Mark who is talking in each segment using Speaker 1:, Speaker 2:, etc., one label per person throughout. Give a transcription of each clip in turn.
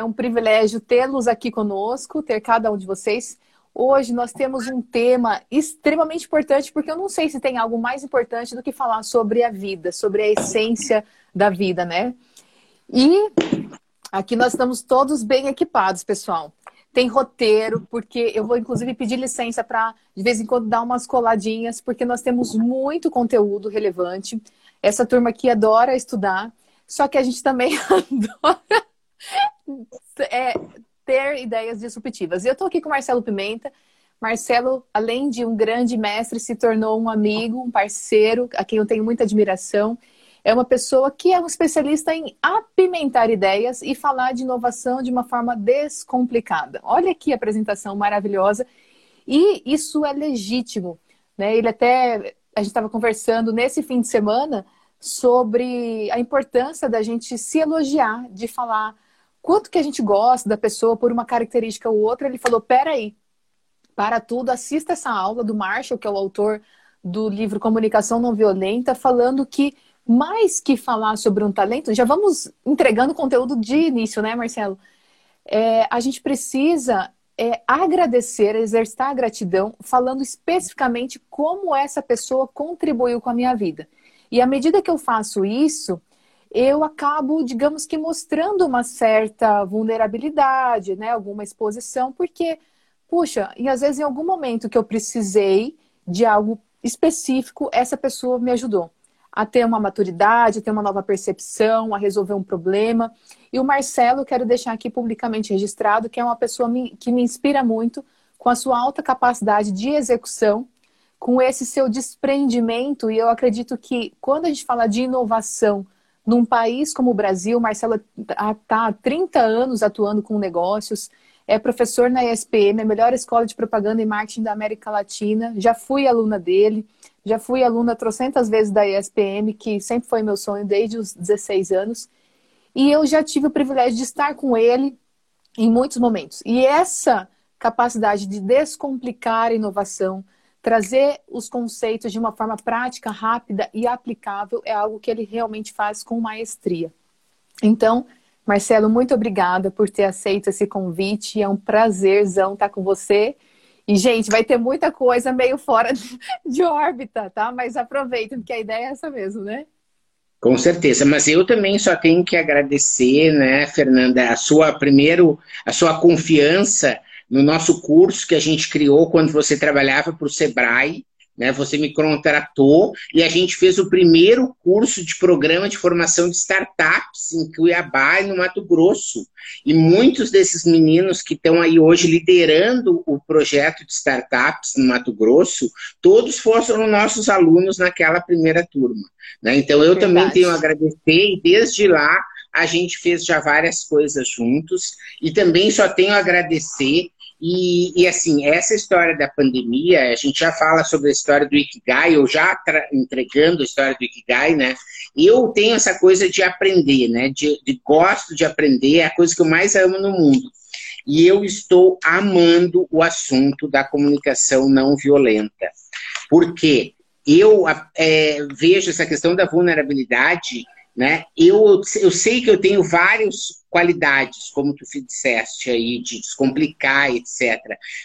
Speaker 1: É um privilégio tê-los aqui conosco, ter cada um de vocês. Hoje nós temos um tema extremamente importante, porque eu não sei se tem algo mais importante do que falar sobre a vida, sobre a essência da vida, né? E aqui nós estamos todos bem equipados, pessoal. Tem roteiro, porque eu vou inclusive pedir licença para de vez em quando dar umas coladinhas, porque nós temos muito conteúdo relevante. Essa turma aqui adora estudar, só que a gente também adora é, ter ideias disruptivas. E eu estou aqui com o Marcelo Pimenta. Marcelo, além de um grande mestre, se tornou um amigo, um parceiro, a quem eu tenho muita admiração. É uma pessoa que é um especialista em apimentar ideias e falar de inovação de uma forma descomplicada. Olha que apresentação maravilhosa. E isso é legítimo. Né? Ele até. A gente estava conversando nesse fim de semana sobre a importância da gente se elogiar, de falar quanto que a gente gosta da pessoa por uma característica ou outra, ele falou: peraí, para tudo, assista essa aula do Marshall, que é o autor do livro Comunicação Não Violenta, falando que mais que falar sobre um talento, já vamos entregando conteúdo de início, né, Marcelo? É, a gente precisa é, agradecer, exercitar a gratidão, falando especificamente como essa pessoa contribuiu com a minha vida. E à medida que eu faço isso, eu acabo, digamos que, mostrando uma certa vulnerabilidade, né? Alguma exposição, porque, puxa, e às vezes em algum momento que eu precisei de algo específico, essa pessoa me ajudou a ter uma maturidade, a ter uma nova percepção, a resolver um problema. E o Marcelo, quero deixar aqui publicamente registrado, que é uma pessoa que me inspira muito com a sua alta capacidade de execução, com esse seu desprendimento. E eu acredito que quando a gente fala de inovação, num país como o Brasil, Marcela está há 30 anos atuando com negócios, é professor na ESPM, a melhor escola de propaganda e marketing da América Latina. Já fui aluna dele, já fui aluna trocentas vezes da ESPM, que sempre foi meu sonho desde os 16 anos. E eu já tive o privilégio de estar com ele em muitos momentos. E essa capacidade de descomplicar a inovação, Trazer os conceitos de uma forma prática, rápida e aplicável é algo que ele realmente faz com maestria. Então, Marcelo, muito obrigada por ter aceito esse convite. É um prazerzão estar com você. E, gente, vai ter muita coisa meio fora de órbita, tá? Mas aproveitem, porque a ideia é essa mesmo, né?
Speaker 2: Com certeza, mas eu também só tenho que agradecer, né, Fernanda, a sua primeiro, a sua confiança no nosso curso que a gente criou quando você trabalhava para o Sebrae, né? Você me contratou e a gente fez o primeiro curso de programa de formação de startups em Cuiabá e no Mato Grosso. E muitos desses meninos que estão aí hoje liderando o projeto de startups no Mato Grosso, todos foram nossos alunos naquela primeira turma. Né? Então eu Verdade. também tenho a agradecer e desde lá a gente fez já várias coisas juntos e também só tenho a agradecer e, e, assim, essa história da pandemia, a gente já fala sobre a história do Ikigai, ou já entregando a história do Ikigai, né? Eu tenho essa coisa de aprender, né? De, de, gosto de aprender, é a coisa que eu mais amo no mundo. E eu estou amando o assunto da comunicação não violenta. Porque eu é, vejo essa questão da vulnerabilidade né? Eu, eu sei que eu tenho várias qualidades, como tu disseste aí, de descomplicar, etc.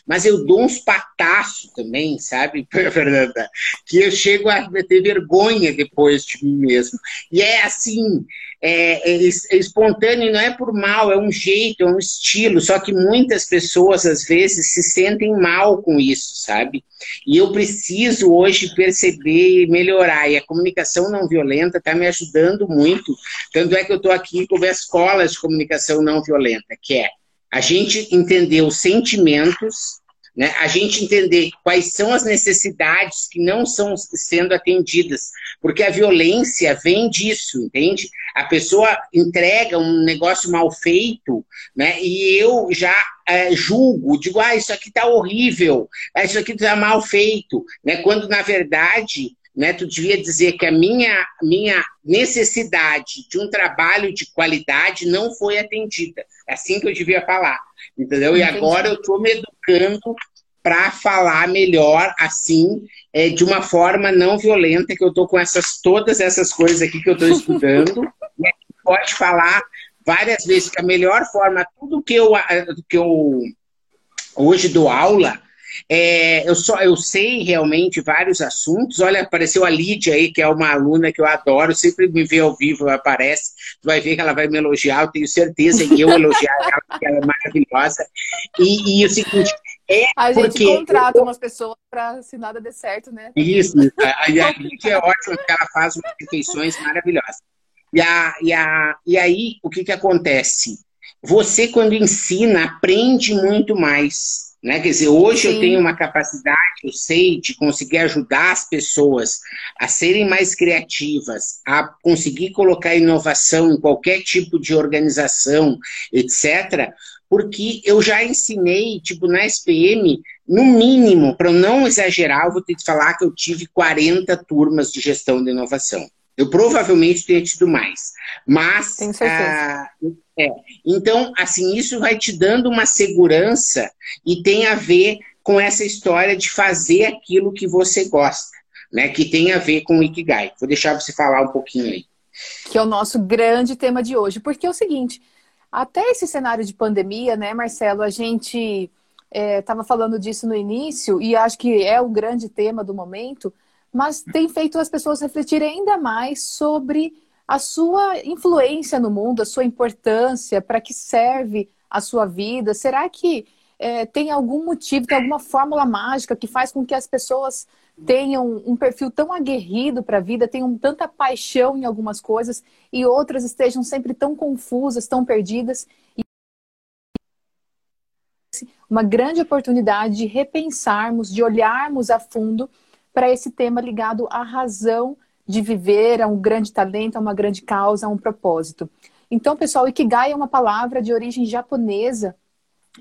Speaker 2: Mas eu dou uns pataços também, sabe, Fernanda? Que eu chego a ter vergonha depois de mim mesmo. E é assim, é, é, é, espontâneo, não é por mal, é um jeito, é um estilo, só que muitas pessoas, às vezes, se sentem mal com isso, sabe? E eu preciso hoje perceber e melhorar, e a comunicação não violenta está me ajudando muito, tanto é que eu estou aqui com as escolas de comunicação não violenta, que é a gente entender os sentimentos, né? A gente entender quais são as necessidades que não são sendo atendidas, porque a violência vem disso, entende? A pessoa entrega um negócio mal feito, né? E eu já é, julgo, digo, ah, isso aqui tá horrível, ah, isso aqui tá mal feito, né? Quando na verdade né? Tu devia dizer que a minha, minha necessidade de um trabalho de qualidade não foi atendida. É assim que eu devia falar, entendeu? Entendi. E agora eu estou me educando para falar melhor assim, é, de uma forma não violenta, que eu estou com essas todas essas coisas aqui que eu estou estudando. e pode falar várias vezes que a melhor forma, tudo que eu, que eu hoje dou aula, é, eu, só, eu sei realmente vários assuntos. Olha, apareceu a Lídia aí, que é uma aluna que eu adoro, sempre me vê ao vivo, aparece. Tu vai ver que ela vai me elogiar, eu tenho certeza em eu elogiar ela, porque ela é maravilhosa. E, e o seguinte. É
Speaker 1: a gente
Speaker 2: porque
Speaker 1: contrata eu... umas pessoas para se nada der certo, né?
Speaker 2: Isso, a, a Lídia é ótima, porque ela faz umas refeições maravilhosas. E, a, e, a, e aí, o que, que acontece? Você, quando ensina, aprende muito mais. Né? Quer dizer, hoje Sim. eu tenho uma capacidade, eu sei, de conseguir ajudar as pessoas a serem mais criativas, a conseguir colocar inovação em qualquer tipo de organização, etc., porque eu já ensinei, tipo, na SPM, no mínimo, para não exagerar, eu vou ter que falar que eu tive 40 turmas de gestão de inovação. Eu provavelmente tenho tido mais. Mas.
Speaker 1: Tenho certeza.
Speaker 2: Ah, é. Então, assim, isso vai te dando uma segurança e tem a ver com essa história de fazer aquilo que você gosta, né? Que tem a ver com o Ikigai. Vou deixar você falar um pouquinho aí.
Speaker 1: Que é o nosso grande tema de hoje. Porque é o seguinte, até esse cenário de pandemia, né, Marcelo, a gente estava é, falando disso no início e acho que é o grande tema do momento, mas tem feito as pessoas refletirem ainda mais sobre a sua influência no mundo, a sua importância, para que serve a sua vida? Será que é, tem algum motivo, tem alguma fórmula mágica que faz com que as pessoas tenham um perfil tão aguerrido para a vida, tenham tanta paixão em algumas coisas e outras estejam sempre tão confusas, tão perdidas? E uma grande oportunidade de repensarmos, de olharmos a fundo para esse tema ligado à razão de viver, a um grande talento, a uma grande causa, a um propósito. Então, pessoal, Ikigai é uma palavra de origem japonesa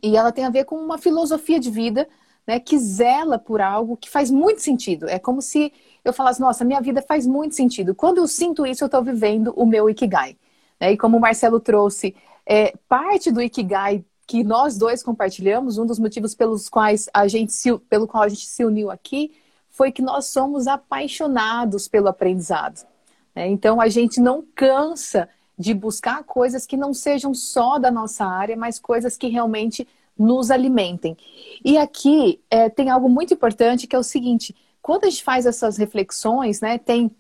Speaker 1: e ela tem a ver com uma filosofia de vida né, que zela por algo que faz muito sentido. É como se eu falasse, nossa, minha vida faz muito sentido. Quando eu sinto isso, eu estou vivendo o meu Ikigai. Né? E como o Marcelo trouxe, é, parte do Ikigai que nós dois compartilhamos, um dos motivos pelos quais a gente se, pelo qual a gente se uniu aqui, foi que nós somos apaixonados pelo aprendizado. Né? Então, a gente não cansa de buscar coisas que não sejam só da nossa área, mas coisas que realmente nos alimentem. E aqui é, tem algo muito importante que é o seguinte: quando a gente faz essas reflexões, né, tem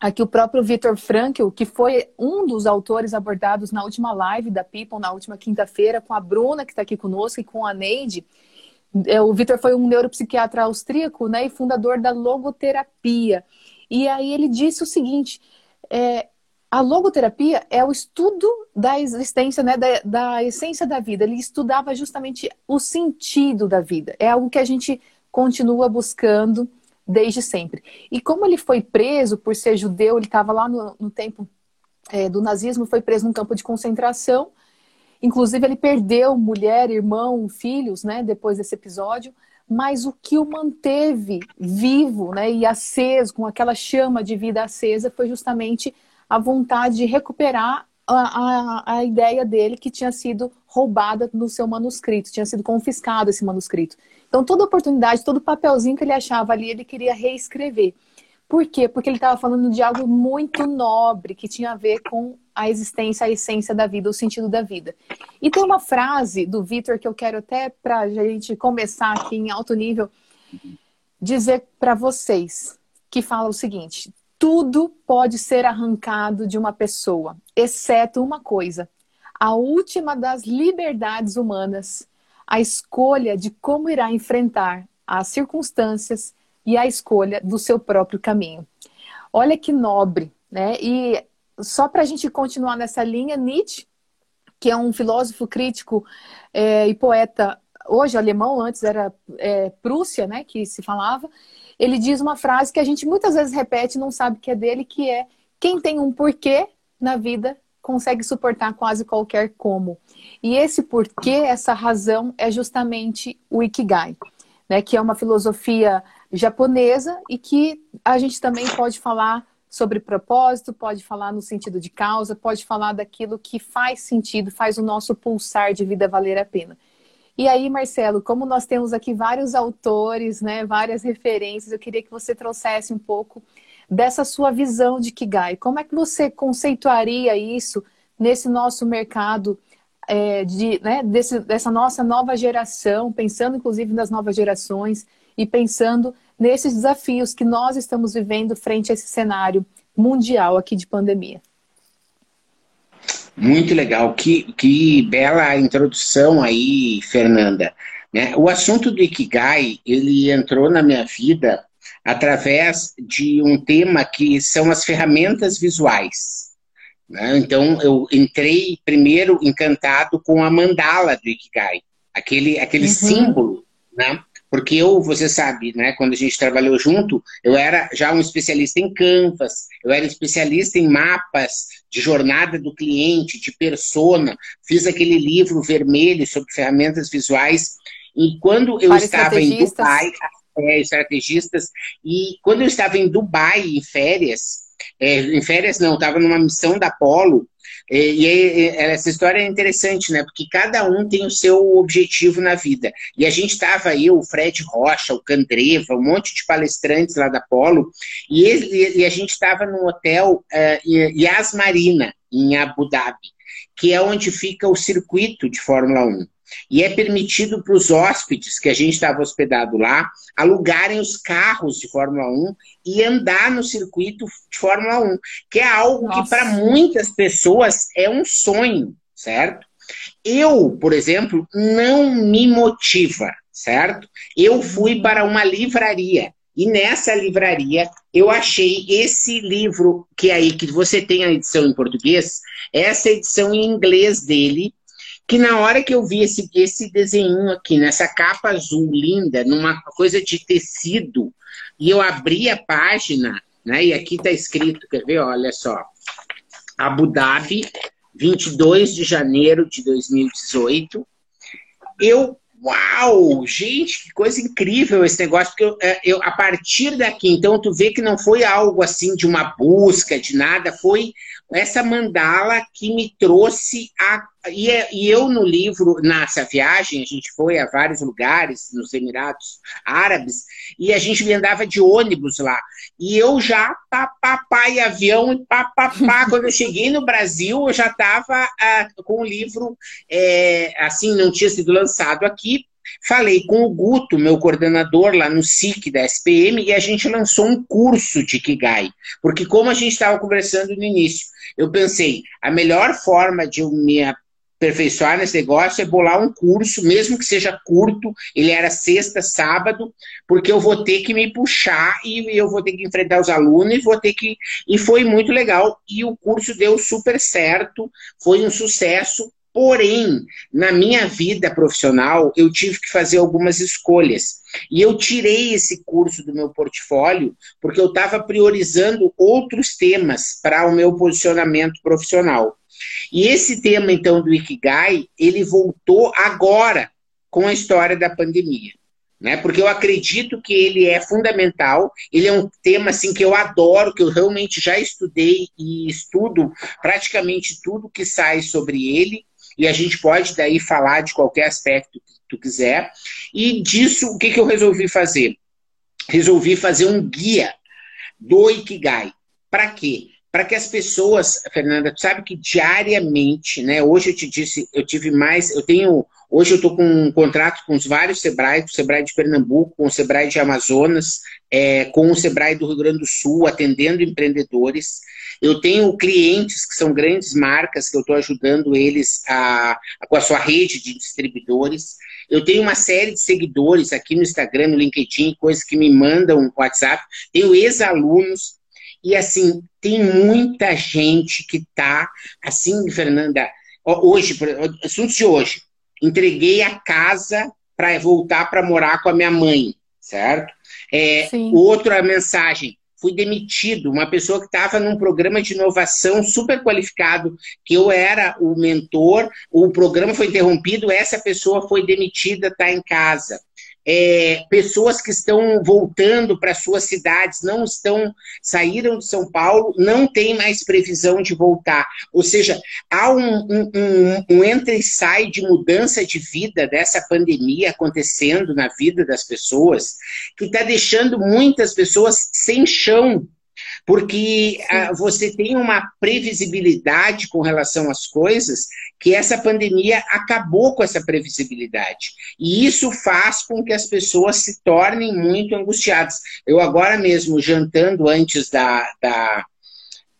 Speaker 1: aqui o próprio Victor Frankl, que foi um dos autores abordados na última live da People, na última quinta-feira, com a Bruna, que está aqui conosco, e com a Neide. É, o Vitor foi um neuropsiquiatra austríaco né, e fundador da logoterapia. E aí ele disse o seguinte: é, a logoterapia é o estudo da existência, né, da, da essência da vida. Ele estudava justamente o sentido da vida. É algo que a gente continua buscando desde sempre. E como ele foi preso por ser judeu, ele estava lá no, no tempo é, do nazismo, foi preso num campo de concentração Inclusive, ele perdeu mulher, irmão, filhos, né, depois desse episódio. Mas o que o manteve vivo, né, e aceso, com aquela chama de vida acesa, foi justamente a vontade de recuperar a, a, a ideia dele que tinha sido roubada no seu manuscrito, tinha sido confiscado esse manuscrito. Então, toda oportunidade, todo papelzinho que ele achava ali, ele queria reescrever. Por quê? Porque ele estava falando de algo muito nobre, que tinha a ver com a existência, a essência da vida, o sentido da vida. E tem uma frase do Vitor que eu quero até para a gente começar aqui em alto nível dizer para vocês, que fala o seguinte: tudo pode ser arrancado de uma pessoa, exceto uma coisa: a última das liberdades humanas, a escolha de como irá enfrentar as circunstâncias e a escolha do seu próprio caminho. Olha que nobre, né? E só para a gente continuar nessa linha, Nietzsche, que é um filósofo crítico é, e poeta hoje alemão, antes era é, Prússia, né, que se falava, ele diz uma frase que a gente muitas vezes repete e não sabe que é dele, que é quem tem um porquê na vida consegue suportar quase qualquer como. E esse porquê, essa razão, é justamente o Ikigai, né, que é uma filosofia japonesa e que a gente também pode falar sobre propósito, pode falar no sentido de causa, pode falar daquilo que faz sentido, faz o nosso pulsar de vida valer a pena. E aí, Marcelo, como nós temos aqui vários autores, né, várias referências, eu queria que você trouxesse um pouco dessa sua visão de Kigai. Como é que você conceituaria isso nesse nosso mercado é, de, né, desse, dessa nossa nova geração, pensando inclusive nas novas gerações e pensando nesses desafios que nós estamos vivendo frente a esse cenário mundial aqui de pandemia.
Speaker 2: Muito legal, que, que bela introdução aí, Fernanda. Né? O assunto do Ikigai, ele entrou na minha vida através de um tema que são as ferramentas visuais. Né? Então, eu entrei primeiro encantado com a mandala do Ikigai, aquele, aquele uhum. símbolo, né? Porque eu, você sabe, né, quando a gente trabalhou junto, eu era já um especialista em canvas, eu era especialista em mapas de jornada do cliente, de persona, fiz aquele livro vermelho sobre ferramentas visuais. E quando eu Para estava em Dubai, é, estrategistas, e quando eu estava em Dubai em férias, é, em férias não, estava numa missão da Polo, e, e, essa história é interessante, né? Porque cada um tem o seu objetivo na vida. E a gente estava aí, o Fred Rocha, o Candreva, um monte de palestrantes lá da Polo, e, ele, e a gente estava no hotel uh, Yas Marina, em Abu Dhabi, que é onde fica o circuito de Fórmula 1. E é permitido para os hóspedes que a gente estava hospedado lá alugarem os carros de Fórmula 1 e andar no circuito de Fórmula 1, que é algo Nossa. que para muitas pessoas é um sonho, certo? Eu, por exemplo, não me motiva, certo? Eu fui para uma livraria e nessa livraria eu achei esse livro que é aí que você tem a edição em português, essa edição em inglês dele que na hora que eu vi esse, esse desenho aqui, nessa capa azul linda, numa coisa de tecido, e eu abri a página, né, e aqui está escrito, quer ver? Olha só, Abu Dhabi, 22 de janeiro de 2018. Eu, uau, gente, que coisa incrível esse negócio, porque eu, é, eu, a partir daqui, então, tu vê que não foi algo assim de uma busca, de nada, foi essa mandala que me trouxe a. E, é, e eu, no livro, nessa viagem, a gente foi a vários lugares, nos Emirados Árabes, e a gente andava de ônibus lá. E eu já, papapá, e avião, e papapá. Quando eu cheguei no Brasil, eu já estava ah, com o livro, é, assim, não tinha sido lançado aqui, Falei com o Guto, meu coordenador lá no SIC da SPM, e a gente lançou um curso de Kigai. Porque, como a gente estava conversando no início, eu pensei, a melhor forma de eu me aperfeiçoar nesse negócio é bolar um curso, mesmo que seja curto, ele era sexta, sábado, porque eu vou ter que me puxar e eu vou ter que enfrentar os alunos, vou ter que. E foi muito legal. E o curso deu super certo, foi um sucesso. Porém, na minha vida profissional, eu tive que fazer algumas escolhas. E eu tirei esse curso do meu portfólio porque eu estava priorizando outros temas para o meu posicionamento profissional. E esse tema, então, do Ikigai, ele voltou agora com a história da pandemia. Né? Porque eu acredito que ele é fundamental, ele é um tema assim que eu adoro, que eu realmente já estudei e estudo praticamente tudo que sai sobre ele, e a gente pode daí falar de qualquer aspecto que tu quiser. E disso, o que, que eu resolvi fazer? Resolvi fazer um guia do Ikigai. Para quê? Para que as pessoas, Fernanda, tu sabe que diariamente, né? Hoje eu te disse, eu tive mais, eu tenho, hoje eu estou com um contrato com os vários Sebrae, com o Sebrae de Pernambuco, com o Sebrae de Amazonas, é, com o Sebrae do Rio Grande do Sul, atendendo empreendedores. Eu tenho clientes que são grandes marcas que eu estou ajudando eles a, a, com a sua rede de distribuidores. Eu tenho uma série de seguidores aqui no Instagram, no LinkedIn, coisas que me mandam WhatsApp. Tenho ex-alunos. E assim, tem muita gente que está, assim, Fernanda, hoje, assunto de hoje, entreguei a casa para voltar para morar com a minha mãe, certo? É, outra mensagem, fui demitido, uma pessoa que estava num programa de inovação super qualificado, que eu era o mentor, o programa foi interrompido, essa pessoa foi demitida, está em casa é, pessoas que estão voltando para suas cidades, não estão, saíram de São Paulo, não tem mais previsão de voltar. Ou seja, há um, um, um, um entra e sai de mudança de vida dessa pandemia acontecendo na vida das pessoas, que está deixando muitas pessoas sem chão porque ah, você tem uma previsibilidade com relação às coisas que essa pandemia acabou com essa previsibilidade. E isso faz com que as pessoas se tornem muito angustiadas. Eu agora mesmo, jantando antes da, da,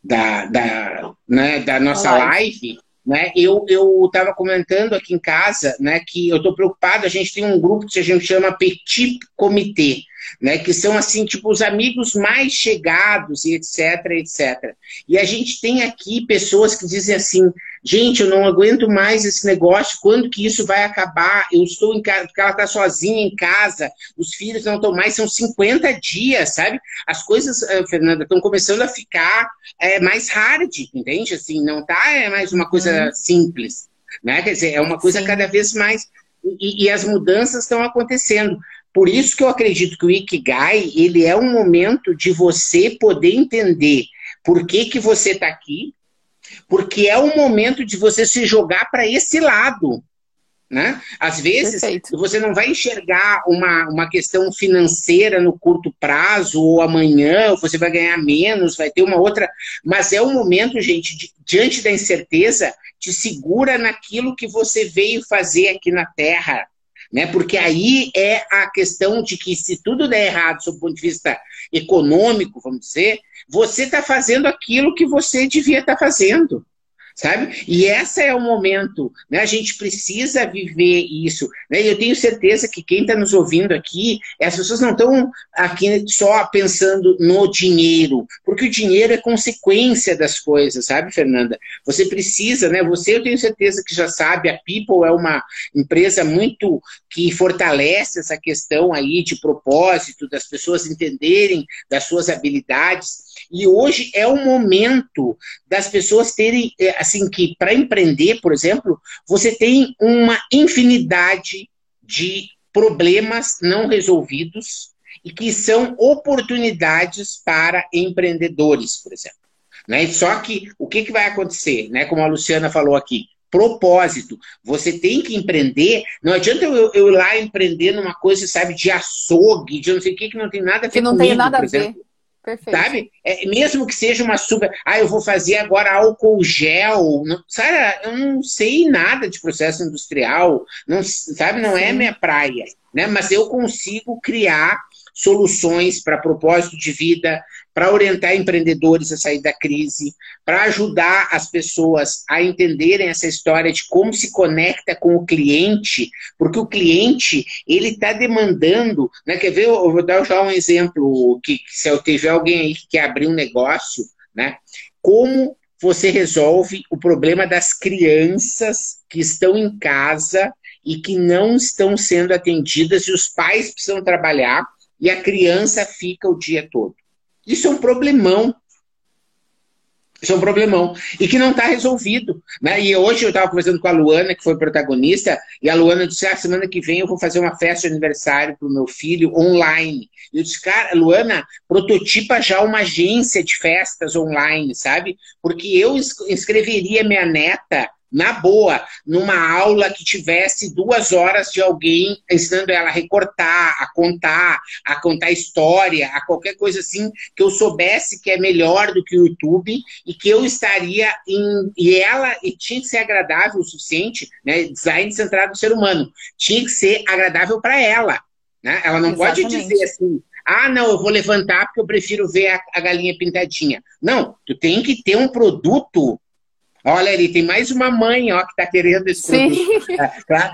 Speaker 2: da, da, né, da nossa live, né, eu estava comentando aqui em casa né, que eu estou preocupado, a gente tem um grupo que a gente chama Petit Comitê, né, que são assim, tipo, os amigos mais chegados e etc, etc. E a gente tem aqui pessoas que dizem assim, gente, eu não aguento mais esse negócio, quando que isso vai acabar? Eu estou em casa, porque ela está sozinha em casa, os filhos não estão mais, são 50 dias, sabe? As coisas, eh, Fernanda, estão começando a ficar é, mais hard, entende? Assim, não tá é mais uma coisa uhum. simples, né? Quer dizer, é uma coisa Sim. cada vez mais... E, e as mudanças estão acontecendo. Por isso que eu acredito que o Ikigai, ele é um momento de você poder entender por que, que você está aqui, porque é um momento de você se jogar para esse lado. Né? Às vezes, Perfeito. você não vai enxergar uma, uma questão financeira no curto prazo, ou amanhã você vai ganhar menos, vai ter uma outra. Mas é um momento, gente, de, diante da incerteza, te segura naquilo que você veio fazer aqui na Terra né? Porque aí é a questão de que se tudo der errado sob o ponto de vista econômico, vamos dizer, você está fazendo aquilo que você devia estar tá fazendo sabe? E esse é o momento, né? A gente precisa viver isso, né? E eu tenho certeza que quem está nos ouvindo aqui, as pessoas não estão aqui só pensando no dinheiro, porque o dinheiro é consequência das coisas, sabe, Fernanda? Você precisa, né? Você, eu tenho certeza que já sabe, a People é uma empresa muito que fortalece essa questão aí de propósito, das pessoas entenderem das suas habilidades. E hoje é o momento das pessoas terem, é, assim, que para empreender, por exemplo, você tem uma infinidade de problemas não resolvidos e que são oportunidades para empreendedores, por exemplo. Né? Só que o que, que vai acontecer, né? como a Luciana falou aqui, propósito. Você tem que empreender. Não adianta eu, eu ir lá empreender numa coisa, sabe, de açougue, de não sei o que, que não tem nada a ver
Speaker 1: Que não
Speaker 2: comigo,
Speaker 1: tem nada a ver. Perfeito.
Speaker 2: Sabe? É, mesmo que seja uma super. Ah, eu vou fazer agora álcool gel. Não, sabe, eu não sei nada de processo industrial. Não, sabe, não é Sim. é minha praia. Né? Mas eu consigo criar soluções para propósito de vida, para orientar empreendedores a sair da crise, para ajudar as pessoas a entenderem essa história de como se conecta com o cliente, porque o cliente ele está demandando, né? Quer ver? Eu vou dar já um exemplo que se eu tiver alguém aí que quer abrir um negócio, né? Como você resolve o problema das crianças que estão em casa e que não estão sendo atendidas e os pais precisam trabalhar e a criança fica o dia todo. Isso é um problemão. Isso é um problemão. E que não está resolvido. Né? E hoje eu estava conversando com a Luana, que foi protagonista, e a Luana disse: ah, semana que vem eu vou fazer uma festa de aniversário para o meu filho online. E eu disse, cara, Luana, prototipa já uma agência de festas online, sabe? Porque eu inscreveria minha neta na boa, numa aula que tivesse duas horas de alguém ensinando ela a recortar, a contar, a contar história, a qualquer coisa assim, que eu soubesse que é melhor do que o YouTube e que eu estaria em. E ela e tinha que ser agradável o suficiente, né? Design centrado no ser humano, tinha que ser agradável para ela. Né? Ela não Exatamente. pode dizer assim. Ah, não, eu vou levantar porque eu prefiro ver a, a galinha pintadinha. Não, tu tem que ter um produto Olha ali, tem mais uma mãe ó, que está querendo esse Sim. produto. Tá?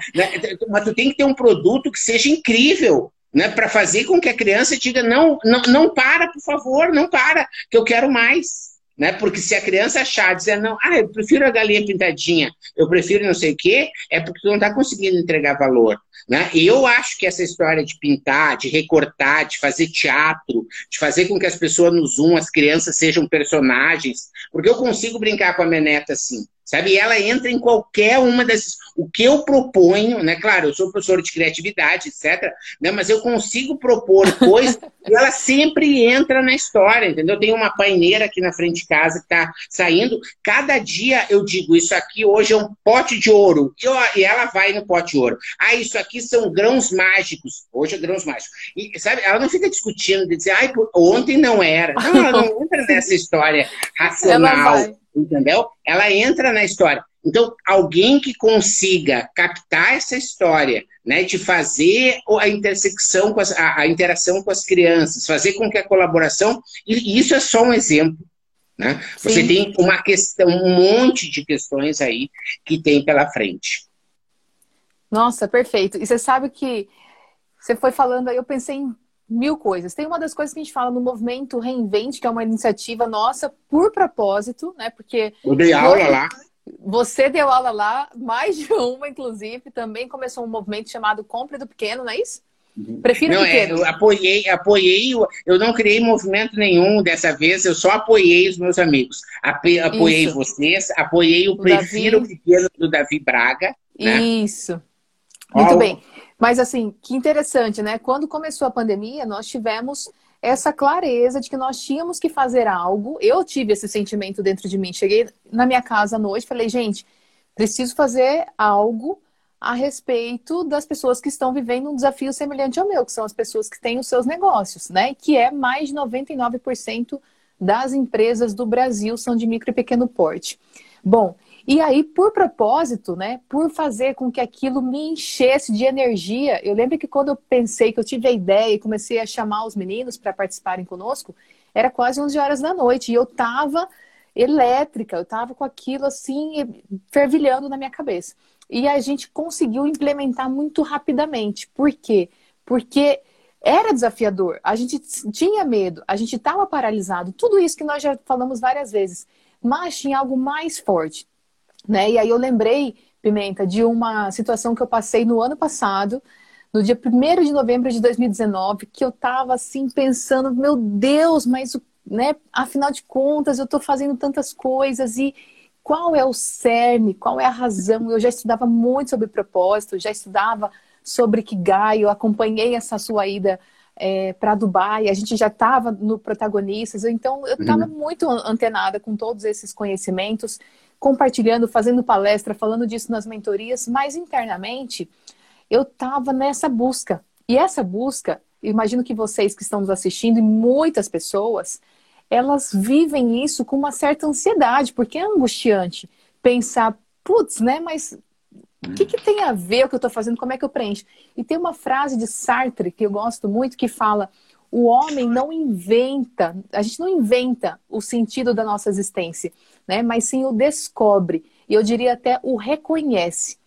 Speaker 2: Mas tu tem que ter um produto que seja incrível, né? Para fazer com que a criança diga, não, não, não para, por favor, não para, que eu quero mais. né? Porque se a criança achar, dizer, não, ah, eu prefiro a galinha pintadinha, eu prefiro não sei o quê, é porque tu não está conseguindo entregar valor. Né? E eu acho que essa história de pintar, de recortar, de fazer teatro, de fazer com que as pessoas no Zoom, as crianças sejam personagens, porque eu consigo brincar com a minha neta assim. Sabe? E ela entra em qualquer uma dessas. O que eu proponho, né? Claro, eu sou professor de criatividade, etc. Né? Mas eu consigo propor coisas e ela sempre entra na história, entendeu? Tem uma paineira aqui na frente de casa que está saindo. Cada dia eu digo, isso aqui hoje é um pote de ouro. E, ó, e ela vai no pote de ouro. Ah, isso aqui são grãos mágicos. Hoje é grãos mágicos. E, sabe, ela não fica discutindo, de dizer, ai, ontem não era. Não, ela não entra nessa história racional entendeu? Ela entra na história. Então, alguém que consiga captar essa história, né, de fazer a intersecção com as, a, a, interação com as crianças, fazer com que a colaboração, e isso é só um exemplo. Né? Você tem uma questão, um monte de questões aí que tem pela frente.
Speaker 1: Nossa, perfeito. E você sabe que você foi falando aí, eu pensei em mil coisas. Tem uma das coisas que a gente fala no movimento Reinvente, que é uma iniciativa nossa por propósito, né? Porque.
Speaker 2: Eu dei aula lá.
Speaker 1: Você deu aula lá, mais de uma, inclusive. Também começou um movimento chamado Compre do Pequeno, não é isso?
Speaker 2: Uhum. Prefiro não, pequeno. É, eu apoiei, apoiei, eu não criei movimento nenhum dessa vez, eu só apoiei os meus amigos. Apoiei isso. vocês, apoiei o, o Prefiro Davi... Pequeno do Davi Braga.
Speaker 1: Né? Isso. Muito bem. Mas assim, que interessante, né? Quando começou a pandemia, nós tivemos essa clareza de que nós tínhamos que fazer algo. Eu tive esse sentimento dentro de mim. Cheguei na minha casa à noite, falei, gente, preciso fazer algo a respeito das pessoas que estão vivendo um desafio semelhante ao meu, que são as pessoas que têm os seus negócios, né? Que é mais de 99% das empresas do Brasil são de micro e pequeno porte. Bom, e aí, por propósito, né, por fazer com que aquilo me enchesse de energia, eu lembro que quando eu pensei que eu tive a ideia e comecei a chamar os meninos para participarem conosco, era quase 11 horas da noite e eu tava elétrica, eu tava com aquilo assim fervilhando na minha cabeça. E a gente conseguiu implementar muito rapidamente. Por quê? Porque era desafiador, a gente tinha medo, a gente estava paralisado, tudo isso que nós já falamos várias vezes, mas tinha algo mais forte né? E aí eu lembrei, Pimenta, de uma situação que eu passei no ano passado, no dia 1 de novembro de 2019, que eu tava assim pensando, meu Deus, mas né, afinal de contas eu estou fazendo tantas coisas e qual é o cerne, qual é a razão? Eu já estudava muito sobre propósito, já estudava sobre Kigai, eu acompanhei essa sua ida é, para Dubai, a gente já estava no Protagonistas, então eu estava uhum. muito antenada com todos esses conhecimentos compartilhando, fazendo palestra, falando disso nas mentorias, mas internamente eu estava nessa busca. E essa busca, imagino que vocês que estão nos assistindo e muitas pessoas, elas vivem isso com uma certa ansiedade, porque é angustiante pensar, putz, né, mas o que, que, tem a ver o que eu estou fazendo? Como é que eu preencho? E tem uma frase de Sartre que eu gosto muito que fala: o homem não inventa, a gente não inventa o sentido da nossa existência né? Mas sim o descobre e eu diria até o reconhece.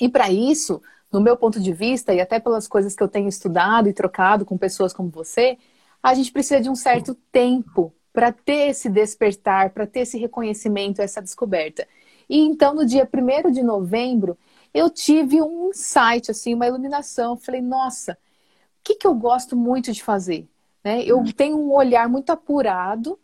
Speaker 1: E para isso, no meu ponto de vista e até pelas coisas que eu tenho estudado e trocado com pessoas como você, a gente precisa de um certo tempo para ter esse despertar, para ter esse reconhecimento, essa descoberta. E então, no dia 1 de novembro, eu tive um insight, assim, uma iluminação. Eu falei, nossa, o que, que eu gosto muito de fazer? Né? Eu tenho um olhar muito apurado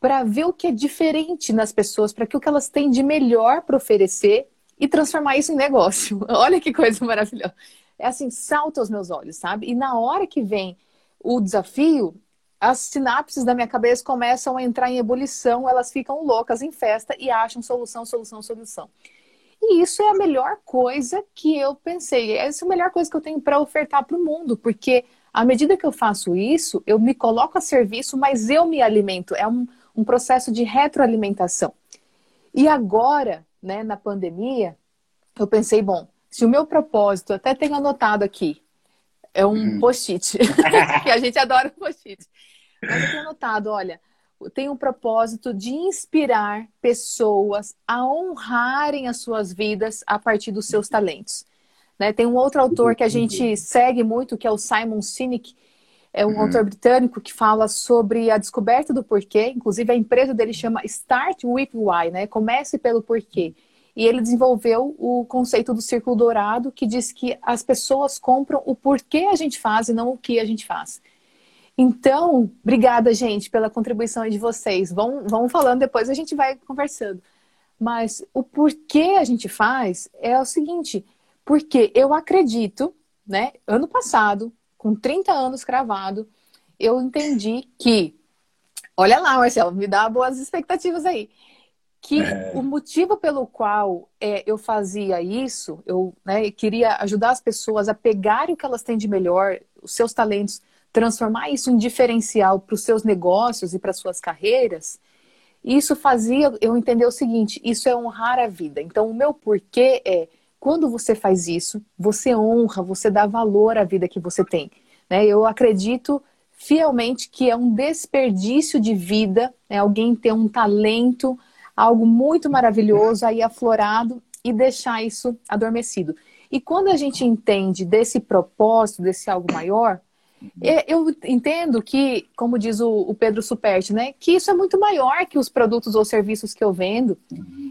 Speaker 1: para ver o que é diferente nas pessoas, para que o que elas têm de melhor para oferecer e transformar isso em negócio. Olha que coisa maravilhosa. É assim, salta aos meus olhos, sabe? E na hora que vem o desafio, as sinapses da minha cabeça começam a entrar em ebulição, elas ficam loucas em festa e acham solução, solução, solução. E isso é a melhor coisa que eu pensei. Essa é a melhor coisa que eu tenho para ofertar para o mundo, porque à medida que eu faço isso, eu me coloco a serviço, mas eu me alimento. É um, um processo de retroalimentação. E agora, né, na pandemia, eu pensei, bom, se o meu propósito, até tenho anotado aqui, é um uhum. post-it, que a gente adora post-it. Mas eu tenho anotado, olha, tem um propósito de inspirar pessoas a honrarem as suas vidas a partir dos seus talentos. Né? Tem um outro autor que a gente segue muito, que é o Simon Sinek, É um uhum. autor britânico que fala sobre a descoberta do porquê. Inclusive, a empresa dele chama Start with Why, né? Comece pelo porquê. E ele desenvolveu o conceito do círculo dourado, que diz que as pessoas compram o porquê a gente faz e não o que a gente faz. Então, obrigada, gente, pela contribuição de vocês. Vão, vão falando, depois a gente vai conversando. Mas o porquê a gente faz é o seguinte, porque eu acredito, né? Ano passado, com 30 anos cravado, eu entendi que, olha lá, Marcelo, me dá boas expectativas aí, que é. o motivo pelo qual é, eu fazia isso, eu né, queria ajudar as pessoas a pegarem o que elas têm de melhor, os seus talentos, transformar isso em diferencial para os seus negócios e para suas carreiras, isso fazia eu entender o seguinte: isso é honrar a vida. Então, o meu porquê é quando você faz isso, você honra, você dá valor à vida que você tem. Né? Eu acredito fielmente que é um desperdício de vida, né? alguém ter um talento, algo muito maravilhoso aí aflorado e deixar isso adormecido. E quando a gente entende desse propósito, desse algo maior, eu entendo que, como diz o, Pedro Superti, né, que isso é muito maior que os produtos ou serviços que eu vendo.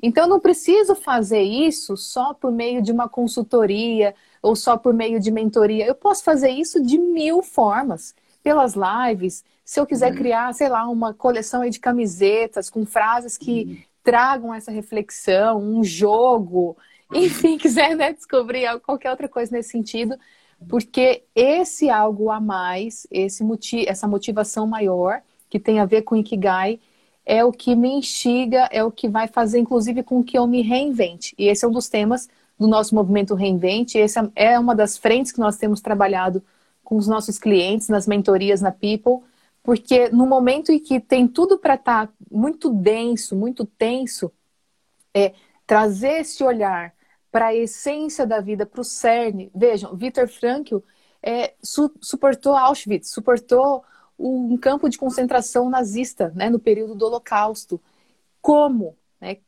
Speaker 1: Então, eu não preciso fazer isso só por meio de uma consultoria ou só por meio de mentoria. Eu posso fazer isso de mil formas. Pelas lives, se eu quiser criar, sei lá, uma coleção de camisetas com frases que tragam essa reflexão, um jogo, enfim, quiser né, descobrir qualquer outra coisa nesse sentido porque esse algo a mais, esse motiv essa motivação maior, que tem a ver com Ikigai, é o que me instiga, é o que vai fazer, inclusive, com que eu me reinvente. E esse é um dos temas do nosso movimento Reinvente. Essa é uma das frentes que nós temos trabalhado com os nossos clientes nas mentorias na People, porque no momento em que tem tudo para estar tá muito denso, muito tenso, é trazer esse olhar para a essência da vida, para o cerne. Vejam, Viktor Frankl é, su suportou Auschwitz, suportou um campo de concentração nazista né, no período do Holocausto. Como? Né?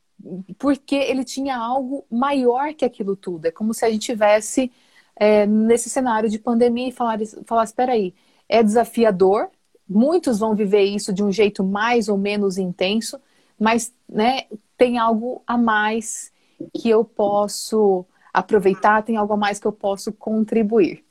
Speaker 1: Porque ele tinha algo maior que aquilo tudo. É como se a gente tivesse é, nesse cenário de pandemia e falar espera aí, é desafiador, muitos vão viver isso de um jeito mais ou menos intenso, mas né, tem algo a mais que eu posso aproveitar, tem algo a mais que eu posso contribuir.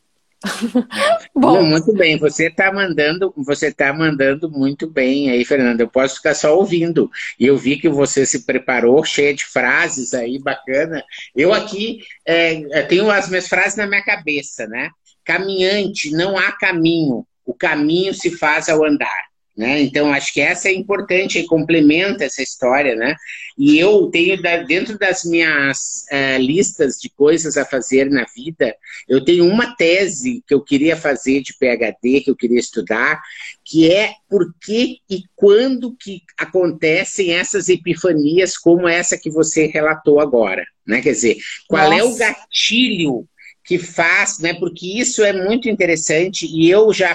Speaker 2: Bom, muito bem, você está mandando, você tá mandando muito bem aí, Fernanda. Eu posso ficar só ouvindo. E eu vi que você se preparou, cheia de frases aí, bacana. Eu aqui é, tenho as minhas frases na minha cabeça, né? Caminhante, não há caminho. O caminho se faz ao andar. Né? Então, acho que essa é importante e complementa essa história, né? E eu tenho, dentro das minhas uh, listas de coisas a fazer na vida, eu tenho uma tese que eu queria fazer de PhD, que eu queria estudar, que é por que e quando que acontecem essas epifanias como essa que você relatou agora, né? Quer dizer, qual Nossa. é o gatilho que faz, né? Porque isso é muito interessante e eu já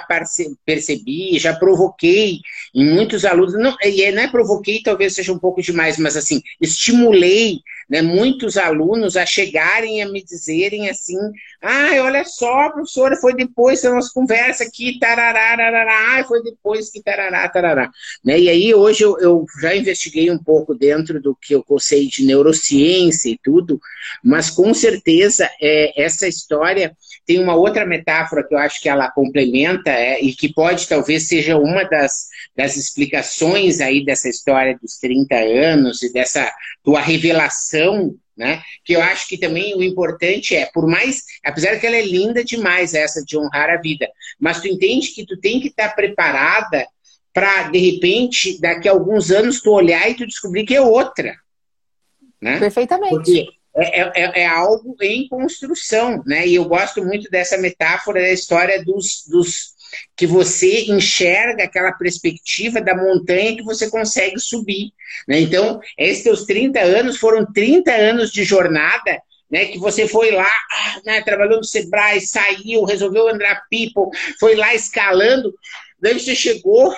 Speaker 2: percebi, já provoquei em muitos alunos, não, e não é provoquei, talvez seja um pouco demais, mas assim, estimulei né, muitos alunos a chegarem a me dizerem assim, ah, olha só, professora, foi depois da nossa conversa aqui, tarará, tarará, foi depois que tarará, tarará. Né, e aí hoje eu, eu já investiguei um pouco dentro do que eu sei de neurociência e tudo, mas com certeza é, essa história tem uma outra metáfora que eu acho que ela complementa é, e que pode talvez seja uma das, das explicações aí dessa história dos 30 anos e dessa tua revelação, né? Que eu acho que também o importante é, por mais, apesar que ela é linda demais essa de honrar a vida, mas tu entende que tu tem que estar preparada para de repente daqui a alguns anos tu olhar e tu descobrir que é outra,
Speaker 1: né? Perfeitamente.
Speaker 2: Porque é, é, é, é, algo em construção, né? E eu gosto muito dessa metáfora da história dos, dos que você enxerga aquela perspectiva da montanha que você consegue subir. Né? Então, esses teus 30 anos foram 30 anos de jornada né, que você foi lá, né, trabalhou no Sebrae, saiu, resolveu andar people, foi lá escalando, daí você chegou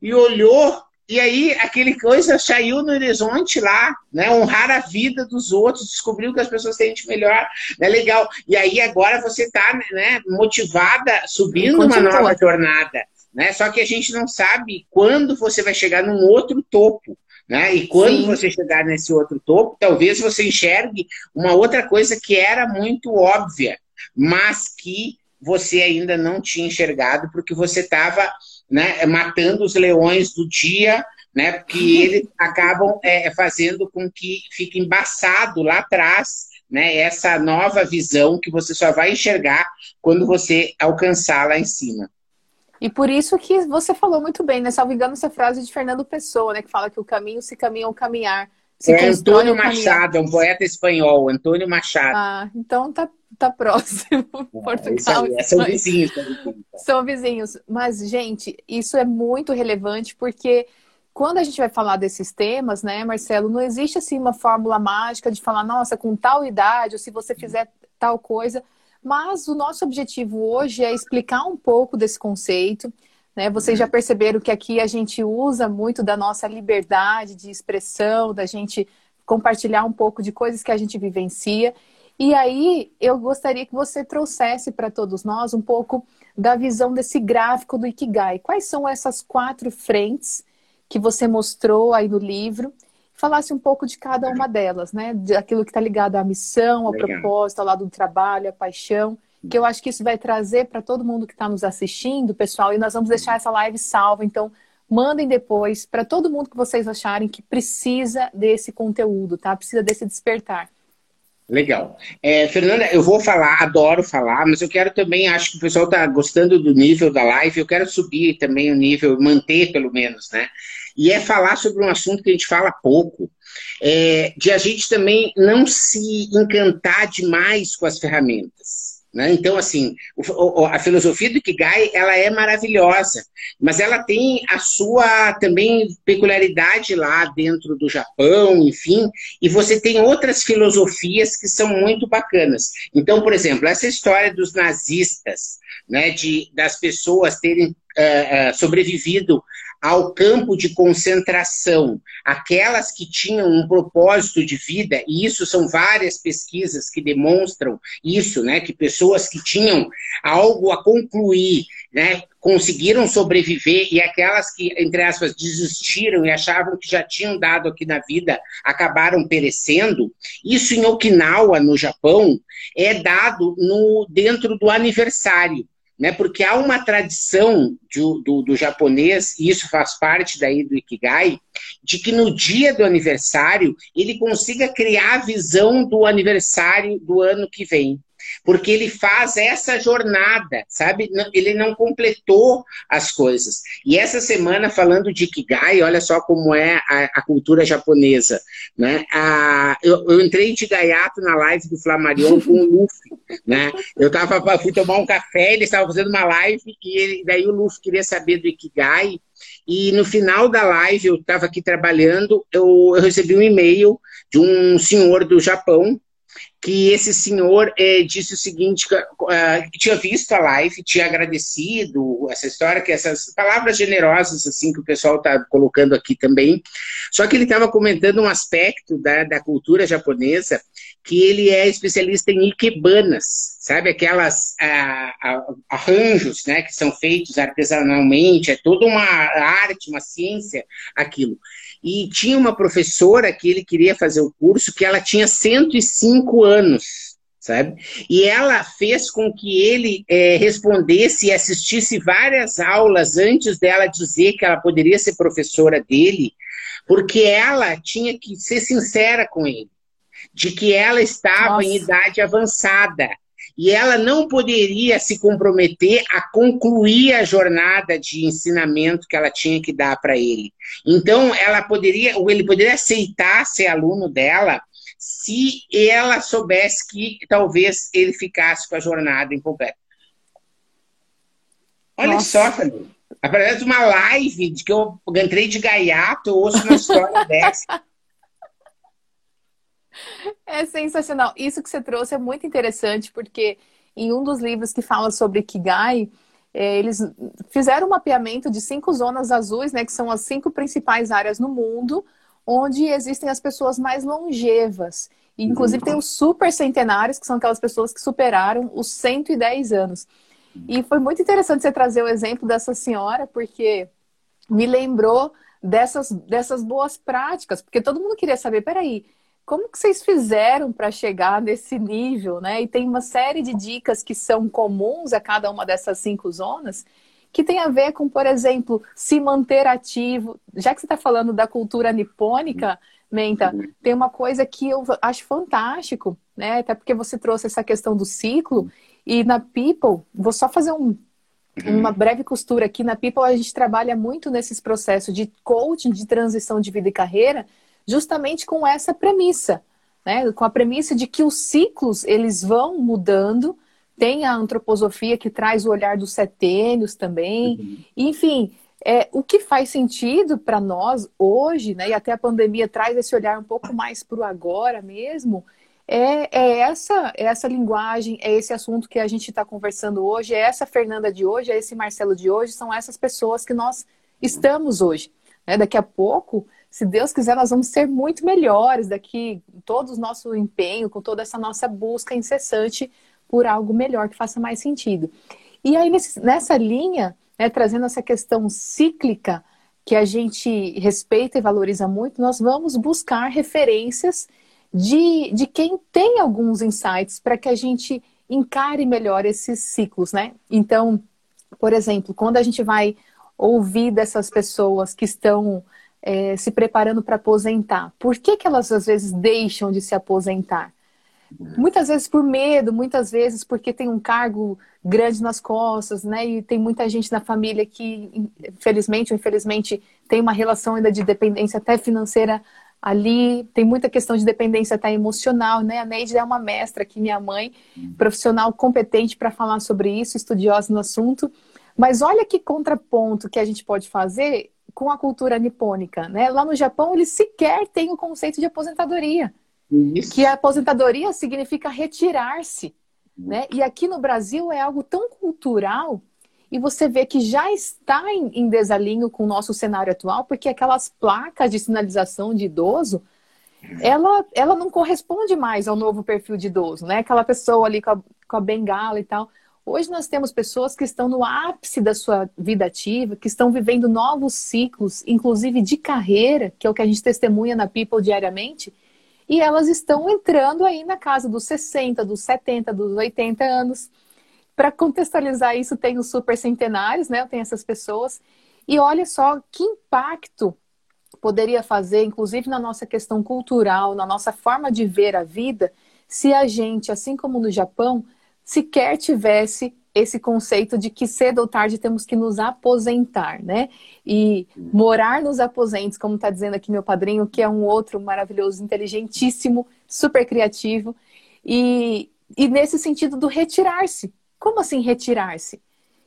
Speaker 2: e olhou e aí aquele coisa saiu no horizonte lá, né? Honrar a vida dos outros, descobriu que as pessoas têm de melhor, né? legal. E aí agora você está né, motivada, subindo uma nova jornada, né? Só que a gente não sabe quando você vai chegar num outro topo. Né? E quando Sim. você chegar nesse outro topo, talvez você enxergue uma outra coisa que era muito óbvia, mas que você ainda não tinha enxergado porque você estava né, matando os leões do dia, né, porque eles acabam é, fazendo com que fique embaçado lá atrás né, essa nova visão que você só vai enxergar quando você alcançar lá em cima.
Speaker 1: E por isso que você falou muito bem, né? Salvo engano, essa frase de Fernando Pessoa, né? Que fala que o caminho se caminha ao caminhar. Se
Speaker 2: é Antônio Machado, é um poeta espanhol, Antônio Machado.
Speaker 1: Ah, então tá, tá próximo. É, Portugal.
Speaker 2: Aí, são vizinhos.
Speaker 1: São vizinhos. Mas, gente, isso é muito relevante porque quando a gente vai falar desses temas, né, Marcelo, não existe assim uma fórmula mágica de falar, nossa, com tal idade, ou se você fizer tal coisa. Mas o nosso objetivo hoje é explicar um pouco desse conceito. Né? Vocês já perceberam que aqui a gente usa muito da nossa liberdade de expressão, da gente compartilhar um pouco de coisas que a gente vivencia. E aí eu gostaria que você trouxesse para todos nós um pouco da visão desse gráfico do Ikigai. Quais são essas quatro frentes que você mostrou aí no livro? Falasse um pouco de cada uma delas, né? Daquilo que está ligado à missão, ao Legal. propósito, ao lado do trabalho, à paixão que eu acho que isso vai trazer para todo mundo que está nos assistindo, pessoal, e nós vamos deixar essa live salva. Então, mandem depois para todo mundo que vocês acharem que precisa desse conteúdo, tá? Precisa desse despertar.
Speaker 2: Legal. É, Fernanda, eu vou falar, adoro falar, mas eu quero também, acho que o pessoal está gostando do nível da live, eu quero subir também o nível, manter pelo menos, né? E é falar sobre um assunto que a gente fala pouco, é, de a gente também não se encantar demais com as ferramentas. Né? Então, assim, o, a filosofia do Ikigai, ela é maravilhosa, mas ela tem a sua também peculiaridade lá dentro do Japão, enfim, e você tem outras filosofias que são muito bacanas. Então, por exemplo, essa história dos nazistas, né, de, das pessoas terem uh, uh, sobrevivido ao campo de concentração, aquelas que tinham um propósito de vida, e isso são várias pesquisas que demonstram isso, né, que pessoas que tinham algo a concluir, né, conseguiram sobreviver e aquelas que, entre aspas, desistiram e achavam que já tinham dado aqui na vida, acabaram perecendo. Isso em Okinawa, no Japão, é dado no dentro do aniversário né? Porque há uma tradição do, do, do, japonês, e isso faz parte daí do Ikigai, de que no dia do aniversário ele consiga criar a visão do aniversário do ano que vem porque ele faz essa jornada, sabe? Ele não completou as coisas. E essa semana, falando de Ikigai, olha só como é a, a cultura japonesa, né? A, eu, eu, entrei de gaiato na live do Flamarion com o Luffy, né? Eu tava, fui tomar um café, ele estava fazendo uma live, e ele, daí o Luffy queria saber do Ikigai, e no final da live, eu estava aqui trabalhando, eu, eu recebi um e-mail de um senhor do Japão, que esse senhor é, disse o seguinte, que, uh, tinha visto a live, tinha agradecido essa história, que essas palavras generosas assim que o pessoal está colocando aqui também. Só que ele estava comentando um aspecto da, da cultura japonesa que ele é especialista em ikebanas, sabe aquelas uh, arranjos, né, que são feitos artesanalmente, é toda uma arte, uma ciência, aquilo. E tinha uma professora que ele queria fazer o curso que ela tinha 105 anos, sabe? E ela fez com que ele é, respondesse e assistisse várias aulas antes dela dizer que ela poderia ser professora dele, porque ela tinha que ser sincera com ele, de que ela estava Nossa. em idade avançada e ela não poderia se comprometer a concluir a jornada de ensinamento que ela tinha que dar para ele. Então, ela poderia, ou ele poderia aceitar ser aluno dela se ela soubesse que talvez ele ficasse com a jornada incompleta. Olha Nossa. só, Fernando. Aparece uma live de que eu entrei de gaiato, eu ouço uma história dessa.
Speaker 1: É sensacional. Isso que você trouxe é muito interessante, porque em um dos livros que fala sobre Kigai, é, eles fizeram um mapeamento de cinco zonas azuis, né, que são as cinco principais áreas no mundo, onde existem as pessoas mais longevas. E, inclusive tem os super centenários, que são aquelas pessoas que superaram os 110 anos. E foi muito interessante você trazer o exemplo dessa senhora, porque me lembrou dessas, dessas boas práticas, porque todo mundo queria saber, peraí, como que vocês fizeram para chegar nesse nível, né? E tem uma série de dicas que são comuns a cada uma dessas cinco zonas, que tem a ver com, por exemplo, se manter ativo. Já que você está falando da cultura nipônica, Menta, tem uma coisa que eu acho fantástico, né? Até porque você trouxe essa questão do ciclo, e na People, vou só fazer um, uma breve costura aqui. Na People, a gente trabalha muito nesses processos de coaching, de transição de vida e carreira, justamente com essa premissa, né? Com a premissa de que os ciclos, eles vão mudando, tem a antroposofia que traz o olhar dos setênios também. Uhum. Enfim, é, o que faz sentido para nós hoje, né, e até a pandemia traz esse olhar um pouco mais para o agora mesmo, é, é, essa, é essa linguagem, é esse assunto que a gente está conversando hoje, é essa Fernanda de hoje, é esse Marcelo de hoje, são essas pessoas que nós estamos hoje. Né? Daqui a pouco, se Deus quiser, nós vamos ser muito melhores daqui, todo o nosso empenho, com toda essa nossa busca incessante por algo melhor que faça mais sentido. E aí, nessa linha, né, trazendo essa questão cíclica, que a gente respeita e valoriza muito, nós vamos buscar referências de, de quem tem alguns insights para que a gente encare melhor esses ciclos, né? Então, por exemplo, quando a gente vai ouvir dessas pessoas que estão é, se preparando para aposentar, por que, que elas às vezes deixam de se aposentar? Muitas vezes por medo, muitas vezes porque tem um cargo grande nas costas, né? E tem muita gente na família que, infelizmente ou infelizmente, tem uma relação ainda de dependência até financeira ali tem muita questão de dependência até emocional, né? A Neide é uma mestra aqui, minha mãe, profissional competente para falar sobre isso, estudiosa no assunto. Mas olha que contraponto que a gente pode fazer com a cultura nipônica, né? Lá no Japão, eles sequer têm o conceito de aposentadoria. Isso. Que a aposentadoria significa retirar-se, né? E aqui no Brasil é algo tão cultural e você vê que já está em, em desalinho com o nosso cenário atual, porque aquelas placas de sinalização de idoso, ela, ela não corresponde mais ao novo perfil de idoso, né? Aquela pessoa ali com a, com a bengala e tal. Hoje nós temos pessoas que estão no ápice da sua vida ativa, que estão vivendo novos ciclos, inclusive de carreira, que é o que a gente testemunha na People diariamente, e elas estão entrando aí na casa dos 60, dos 70, dos 80 anos. Para contextualizar isso, tem os super centenários, né? Tem essas pessoas. E olha só que impacto poderia fazer, inclusive na nossa questão cultural, na nossa forma de ver a vida, se a gente, assim como no Japão, sequer tivesse esse conceito de que cedo ou tarde temos que nos aposentar, né? E morar nos aposentos, como está dizendo aqui meu padrinho, que é um outro maravilhoso, inteligentíssimo, super criativo, e, e nesse sentido do retirar-se, como assim retirar-se?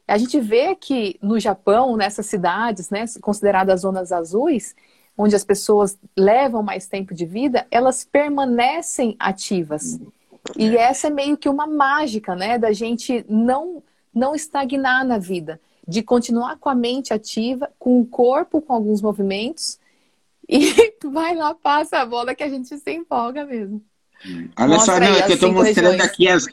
Speaker 1: A gente vê que no Japão, nessas cidades, né, consideradas zonas azuis, onde as pessoas levam mais tempo de vida, elas permanecem ativas. E essa é meio que uma mágica, né, da gente não não estagnar na vida, de continuar com a mente ativa, com o corpo com alguns movimentos e vai lá passa a bola que a gente se empolga mesmo.
Speaker 2: Olha Mostra só, não, é que eu estou mostrando aqui as,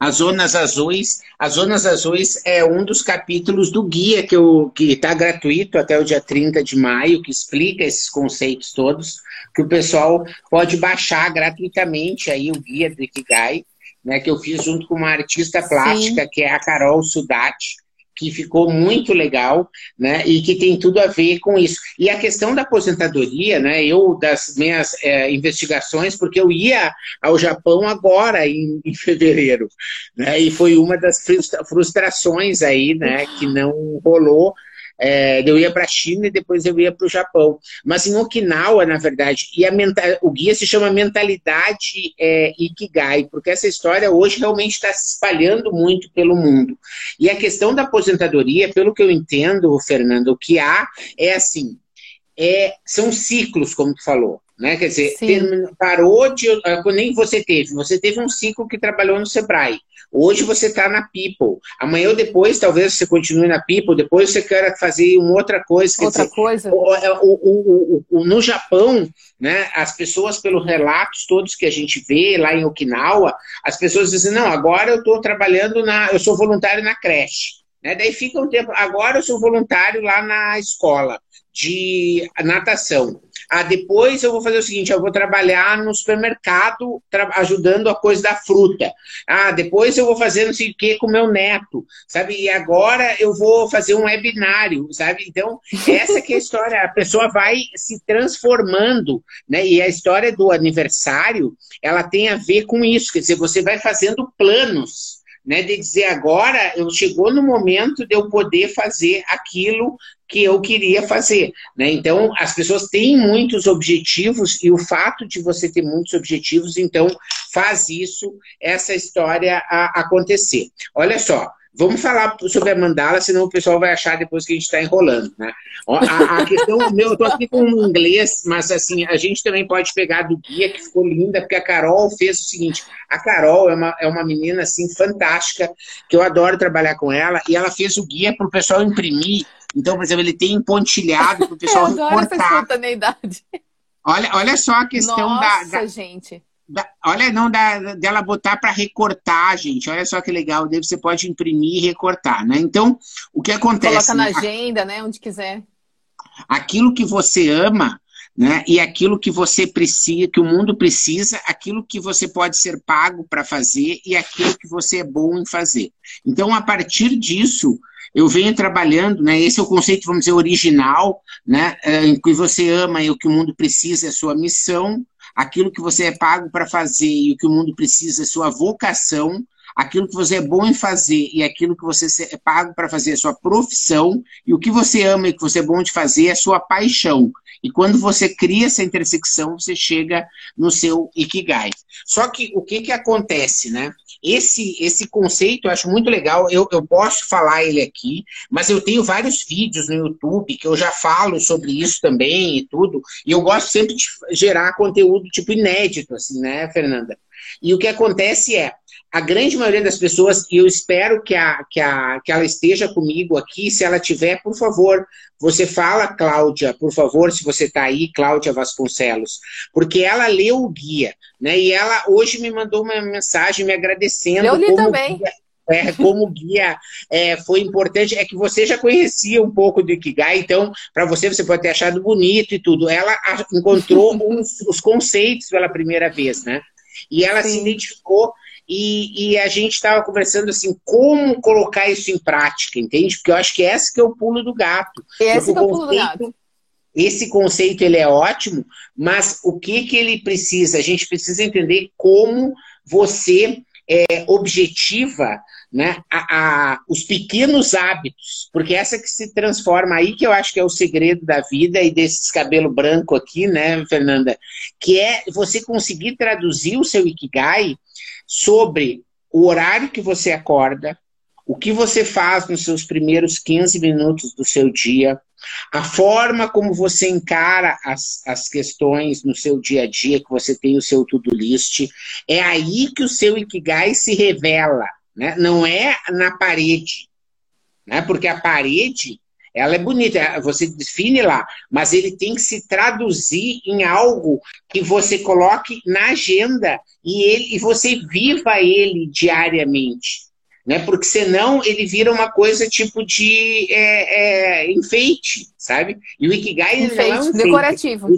Speaker 2: as zonas azuis. As zonas azuis é um dos capítulos do guia que está gratuito até o dia 30 de maio, que explica esses conceitos todos, que o pessoal pode baixar gratuitamente aí o guia do Ikigai, né, que eu fiz junto com uma artista plástica, Sim. que é a Carol Sudati que ficou muito legal, né, e que tem tudo a ver com isso. E a questão da aposentadoria, né, eu das minhas é, investigações, porque eu ia ao Japão agora em, em fevereiro, né, e foi uma das frustrações aí, né, que não rolou, é, eu ia para a China e depois eu ia para o Japão. Mas em Okinawa, na verdade, e a mental, o guia se chama Mentalidade é, Ikigai, porque essa história hoje realmente está se espalhando muito pelo mundo. E a questão da aposentadoria, pelo que eu entendo, Fernando, o que há é assim, é, são ciclos, como tu falou. Né? Quer dizer, terminou, parou de. Ah, nem você teve. Você teve um ciclo que trabalhou no Sebrae. Hoje você está na People. Amanhã ou depois, talvez você continue na People. Depois você queira fazer uma outra coisa.
Speaker 1: Outra dizer, coisa?
Speaker 2: É, o, o, o, no Japão, né, as pessoas, pelos relatos todos que a gente vê lá em Okinawa, as pessoas dizem: não, agora eu estou trabalhando na. Eu sou voluntário na creche. Né? Daí fica um tempo. Agora eu sou voluntário lá na escola de natação. Ah, depois eu vou fazer o seguinte, eu vou trabalhar no supermercado tra ajudando a coisa da fruta. Ah, depois eu vou fazer não sei o que com meu neto, sabe? E agora eu vou fazer um webinário, sabe? Então, essa que é a história, a pessoa vai se transformando, né? E a história do aniversário, ela tem a ver com isso, quer dizer, você vai fazendo planos, né, de dizer agora eu chegou no momento de eu poder fazer aquilo que eu queria fazer. Né? Então, as pessoas têm muitos objetivos e o fato de você ter muitos objetivos, então, faz isso, essa história a acontecer. Olha só, Vamos falar sobre a mandala, senão o pessoal vai achar depois que a gente está enrolando, né? A, a questão, meu, eu estou aqui com um inglês, mas assim, a gente também pode pegar do guia, que ficou linda, porque a Carol fez o seguinte, a Carol é uma, é uma menina, assim, fantástica, que eu adoro trabalhar com ela, e ela fez o guia para o pessoal imprimir, então, por exemplo, ele tem pontilhado para o pessoal eu adoro recortar. essa
Speaker 1: espontaneidade.
Speaker 2: Olha, olha só a questão
Speaker 1: Nossa,
Speaker 2: da, da...
Speaker 1: gente
Speaker 2: da, olha, não, da, dela botar para recortar, gente. Olha só que legal. Daí você pode imprimir e recortar, né? Então, o que acontece?
Speaker 1: Coloca na agenda, né? Onde quiser.
Speaker 2: Aquilo que você ama, né? E aquilo que você precisa, que o mundo precisa, aquilo que você pode ser pago para fazer e aquilo que você é bom em fazer. Então, a partir disso, eu venho trabalhando, né? Esse é o conceito, vamos dizer, original, né? É, em que você ama e o que o mundo precisa é sua missão, aquilo que você é pago para fazer e o que o mundo precisa é sua vocação, aquilo que você é bom em fazer e aquilo que você é pago para fazer é sua profissão, e o que você ama e que você é bom de fazer é sua paixão. E quando você cria essa intersecção, você chega no seu Ikigai. Só que o que, que acontece, né? Esse, esse conceito eu acho muito legal, eu, eu posso falar ele aqui, mas eu tenho vários vídeos no YouTube que eu já falo sobre isso também e tudo, e eu gosto sempre de gerar conteúdo tipo inédito, assim, né, Fernanda? E o que acontece é, a grande maioria das pessoas, e eu espero que, a, que, a, que ela esteja comigo aqui, se ela tiver, por favor, você fala, Cláudia, por favor, se você está aí, Cláudia Vasconcelos, porque ela leu o guia, né? E ela hoje me mandou uma mensagem me agradecendo.
Speaker 1: Eu li também.
Speaker 2: Guia, é, como guia é, foi importante, é que você já conhecia um pouco do Ikigai, então, para você, você pode ter achado bonito e tudo. Ela encontrou os, os conceitos pela primeira vez, né? E ela Sim. se identificou e, e a gente estava conversando assim, como colocar isso em prática, entende? Porque eu acho que esse que é o pulo do gato.
Speaker 1: Esse é o pulo do gato.
Speaker 2: Esse conceito ele é ótimo, mas o que, que ele precisa? A gente precisa entender como você é, objetiva né, a, a, os pequenos hábitos, porque essa que se transforma aí, que eu acho que é o segredo da vida e desses cabelo branco aqui, né, Fernanda, que é você conseguir traduzir o seu Ikigai sobre o horário que você acorda, o que você faz nos seus primeiros 15 minutos do seu dia, a forma como você encara as, as questões no seu dia a dia, que você tem o seu to-do list, é aí que o seu Ikigai se revela, né? não é na parede, né? porque a parede ela é bonita, você define lá, mas ele tem que se traduzir em algo que você coloque na agenda e, ele, e você viva ele diariamente. Né? Porque senão ele vira uma coisa tipo de é, é, enfeite, sabe? E o Ikigai
Speaker 1: enfeite,
Speaker 2: não é um
Speaker 1: decorativo.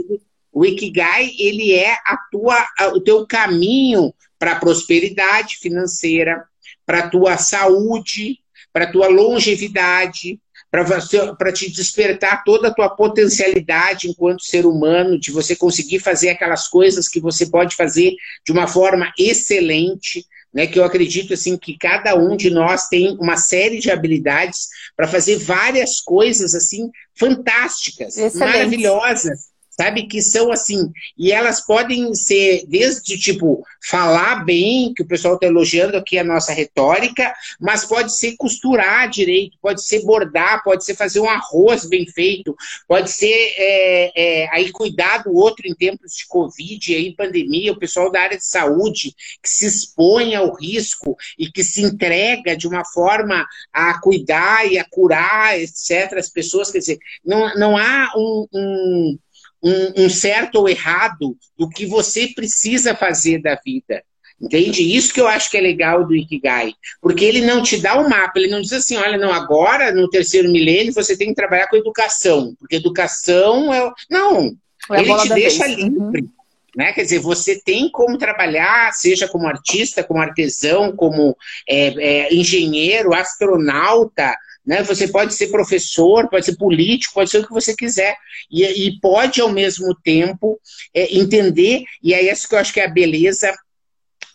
Speaker 2: O Ikigai ele é a tua, o teu caminho para a prosperidade financeira, para a tua saúde, para a tua longevidade, para te despertar toda a tua potencialidade enquanto ser humano, de você conseguir fazer aquelas coisas que você pode fazer de uma forma excelente, né? Que eu acredito assim que cada um de nós tem uma série de habilidades para fazer várias coisas assim fantásticas, Excelente. maravilhosas sabe? Que são assim, e elas podem ser desde tipo falar bem, que o pessoal está elogiando aqui a nossa retórica, mas pode ser costurar direito, pode ser bordar, pode ser fazer um arroz bem feito, pode ser é, é, aí cuidar do outro em tempos de Covid, aí pandemia, o pessoal da área de saúde que se expõe ao risco e que se entrega de uma forma a cuidar e a curar, etc., as pessoas, quer dizer, não, não há um, um um, um certo ou errado do que você precisa fazer da vida. Entende? Isso que eu acho que é legal do Ikigai. Porque ele não te dá o um mapa, ele não diz assim, olha, não, agora, no terceiro milênio, você tem que trabalhar com educação. Porque educação é. Não! É ele te deixa vez. livre. Uhum. Né? Quer dizer, você tem como trabalhar, seja como artista, como artesão, como é, é, engenheiro, astronauta, né? Você pode ser professor, pode ser político, pode ser o que você quiser. E, e pode, ao mesmo tempo, é, entender, e é isso que eu acho que é a beleza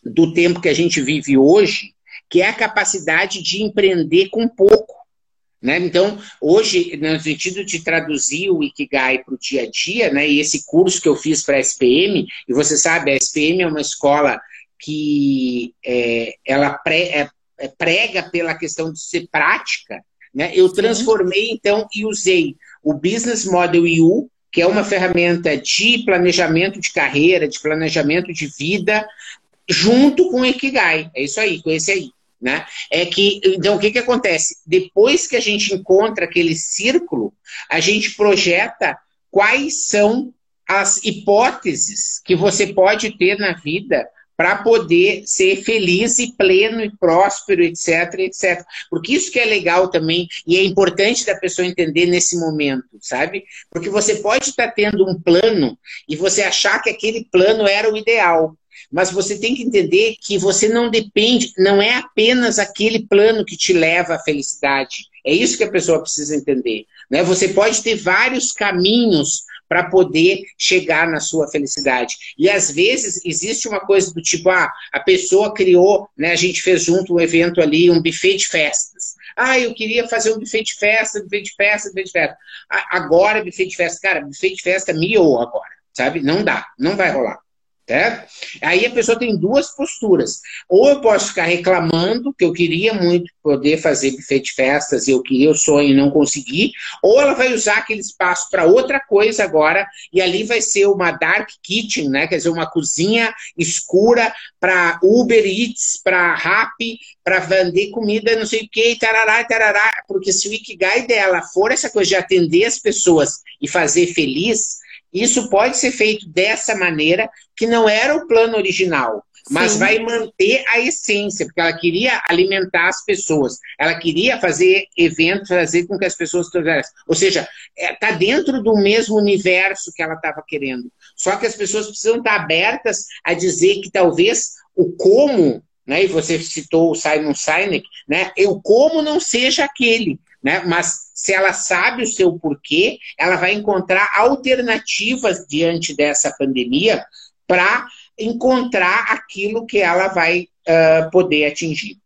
Speaker 2: do tempo que a gente vive hoje, que é a capacidade de empreender com pouco. Né? Então, hoje, no sentido de traduzir o Ikigai para o dia a dia, né? e esse curso que eu fiz para a SPM, e você sabe, a SPM é uma escola que é, ela pre, é, é, prega pela questão de ser prática, né? Eu transformei, então, e usei o Business Model U, que é uma ferramenta de planejamento de carreira, de planejamento de vida, junto com o Ikigai. É isso aí, com esse aí. Né? É que, então, o que, que acontece? Depois que a gente encontra aquele círculo, a gente projeta quais são as hipóteses que você pode ter na vida para poder ser feliz e pleno e próspero, etc, etc. Porque isso que é legal também e é importante da pessoa entender nesse momento, sabe? Porque você pode estar tá tendo um plano e você achar que aquele plano era o ideal. Mas você tem que entender que você não depende, não é apenas aquele plano que te leva à felicidade. É isso que a pessoa precisa entender. Né? Você pode ter vários caminhos para poder chegar na sua felicidade. E às vezes existe uma coisa do tipo, ah, a pessoa criou, né, a gente fez junto um evento ali, um buffet de festas. Ah, eu queria fazer um buffet de festa, buffet de festa, buffet de festa. Agora, buffet de festa, cara, buffet de festa miou agora, sabe? Não dá, não vai rolar. Aí a pessoa tem duas posturas. Ou eu posso ficar reclamando que eu queria muito poder fazer buffet de festas, eu queria o sonho e não consegui, ou ela vai usar aquele espaço para outra coisa agora, e ali vai ser uma dark kitchen, né? Quer dizer, uma cozinha escura para Uber Eats, para Rappi, para vender comida, não sei o que, tarará, tarará. Porque se o Ikigai dela for essa coisa de atender as pessoas e fazer feliz, isso pode ser feito dessa maneira, que não era o plano original, mas Sim. vai manter a essência, porque ela queria alimentar as pessoas, ela queria fazer eventos, fazer com que as pessoas tivessem. Ou seja, está é, dentro do mesmo universo que ela estava querendo. Só que as pessoas precisam estar abertas a dizer que talvez o como, né, e você citou o Simon Sinek, né, o como não seja aquele, né, mas se ela sabe o seu porquê, ela vai encontrar alternativas diante dessa pandemia para encontrar aquilo que ela vai uh, poder atingir.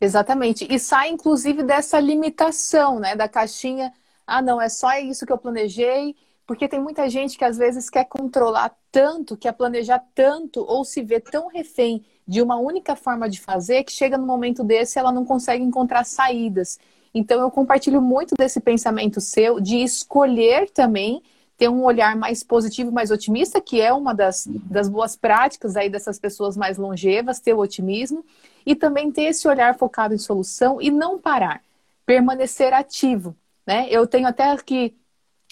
Speaker 1: Exatamente. E sai, inclusive, dessa limitação, né? Da caixinha. Ah, não, é só isso que eu planejei. Porque tem muita gente que às vezes quer controlar tanto, quer planejar tanto, ou se vê tão refém de uma única forma de fazer que chega no momento desse ela não consegue encontrar saídas. Então eu compartilho muito desse pensamento seu de escolher também ter um olhar mais positivo, mais otimista, que é uma das, das boas práticas aí dessas pessoas mais longevas, ter o otimismo, e também ter esse olhar focado em solução e não parar, permanecer ativo. Né? Eu tenho até aqui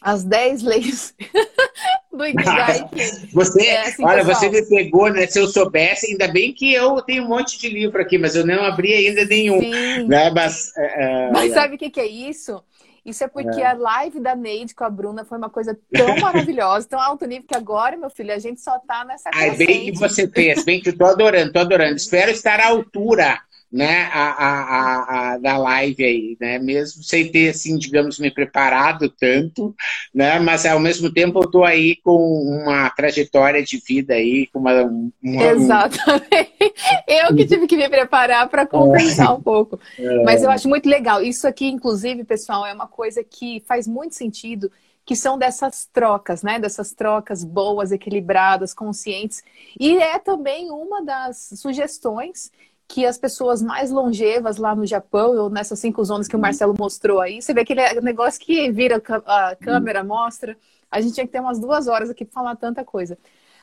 Speaker 1: as 10 leis do Ikigai.
Speaker 2: você, é assim, olha, pessoal. você me pegou, né? Se eu soubesse, ainda bem que eu tenho um monte de livro aqui, mas eu não abri ainda nenhum. Sim. Né? Mas,
Speaker 1: uh, mas sabe o que, que é isso? Isso é porque é. a live da Neide com a Bruna foi uma coisa tão maravilhosa, tão alto nível, que agora, meu filho, a gente só tá nessa
Speaker 2: Ai, bem que você fez, bem que eu tô adorando, tô adorando. Espero estar à altura né, a, a, a, da live aí, né, mesmo sem ter, assim, digamos, me preparado tanto, né, mas ao mesmo tempo eu estou aí com uma trajetória de vida aí, com uma... uma
Speaker 1: Exatamente, eu que tive que me preparar para compensar um pouco, é. mas eu acho muito legal, isso aqui, inclusive, pessoal, é uma coisa que faz muito sentido, que são dessas trocas, né? Dessas trocas boas, equilibradas, conscientes. E é também uma das sugestões que as pessoas mais longevas lá no Japão, ou nessas cinco zonas que o Marcelo mostrou aí, você vê aquele negócio que vira a câmera, mostra. A gente tinha que ter umas duas horas aqui para falar tanta coisa.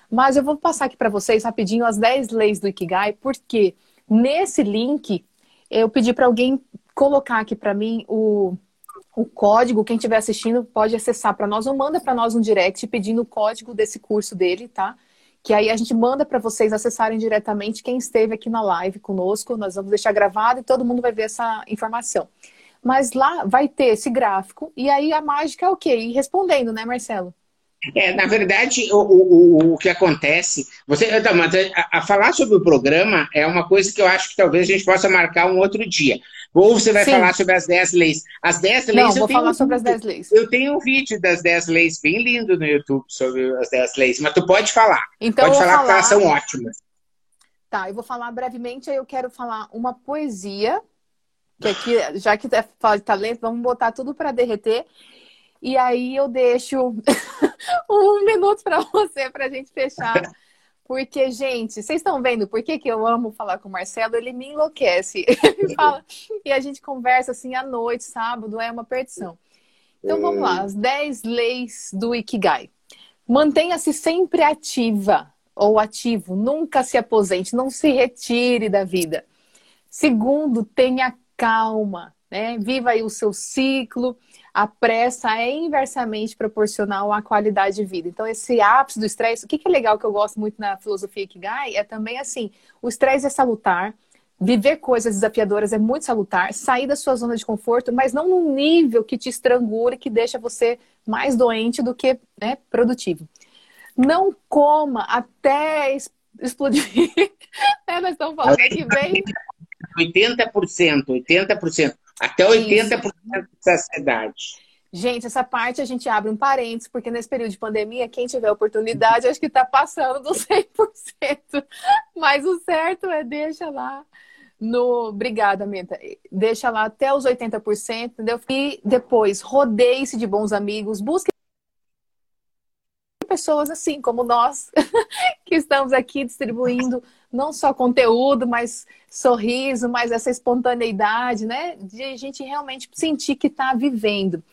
Speaker 1: Mas eu vou passar aqui para vocês rapidinho as 10 leis do Ikigai, porque nesse link eu pedi para alguém colocar aqui para mim o, o código. Quem estiver assistindo pode acessar para nós ou manda para nós um direct pedindo o código desse curso dele, tá? Que aí a gente manda para vocês acessarem diretamente quem esteve aqui na live conosco. Nós vamos deixar gravado e todo mundo vai ver essa informação. Mas lá vai ter esse gráfico e aí a mágica é o quê? Ir respondendo, né, Marcelo?
Speaker 2: É, na verdade, o, o, o que acontece. Você, a, a, falar sobre o programa é uma coisa que eu acho que talvez a gente possa marcar um outro dia. Ou você vai Sim. falar sobre as 10 leis. As 10 leis.
Speaker 1: Não, vou falar sobre as 10 leis.
Speaker 2: Eu tenho um vídeo das 10 leis bem lindo no YouTube sobre as 10 leis, mas tu pode falar.
Speaker 1: Então,
Speaker 2: pode falar,
Speaker 1: falar
Speaker 2: que elas são ótimas.
Speaker 1: Tá, eu vou falar brevemente, aí eu quero falar uma poesia, que aqui, já que é fala de talento, vamos botar tudo para derreter. E aí eu deixo um minuto para você, para a gente fechar. Porque, gente, vocês estão vendo por que, que eu amo falar com o Marcelo? Ele me enlouquece. Ele fala, e a gente conversa assim à noite, sábado, é uma perdição. Então vamos lá, as 10 leis do Ikigai. Mantenha-se sempre ativa ou ativo, nunca se aposente, não se retire da vida. Segundo, tenha calma, né? Viva aí o seu ciclo, a pressa é inversamente proporcional à qualidade de vida. Então, esse ápice do estresse, o que, é legal que eu gosto muito na filosofia Ikigai é também assim: o estresse é salutar, viver coisas desafiadoras é muito salutar, sair da sua zona de conforto, mas não num nível que te estrangule, que deixa você mais doente do que né, produtivo. Não coma até explodir. é, nós estamos falando aqui bem.
Speaker 2: 80%, 80%. Até 80% Isso. de saciedade.
Speaker 1: Gente, essa parte a gente abre um parênteses, porque nesse período de pandemia, quem tiver oportunidade, acho que está passando dos 100%. Mas o certo é deixa lá no. Obrigada, Menta. Deixa lá até os 80%, entendeu? E depois, rodeie-se de bons amigos, busque pessoas assim como nós, que estamos aqui distribuindo não só conteúdo, mas sorriso, mas essa espontaneidade, né? De a gente realmente sentir que está vivendo.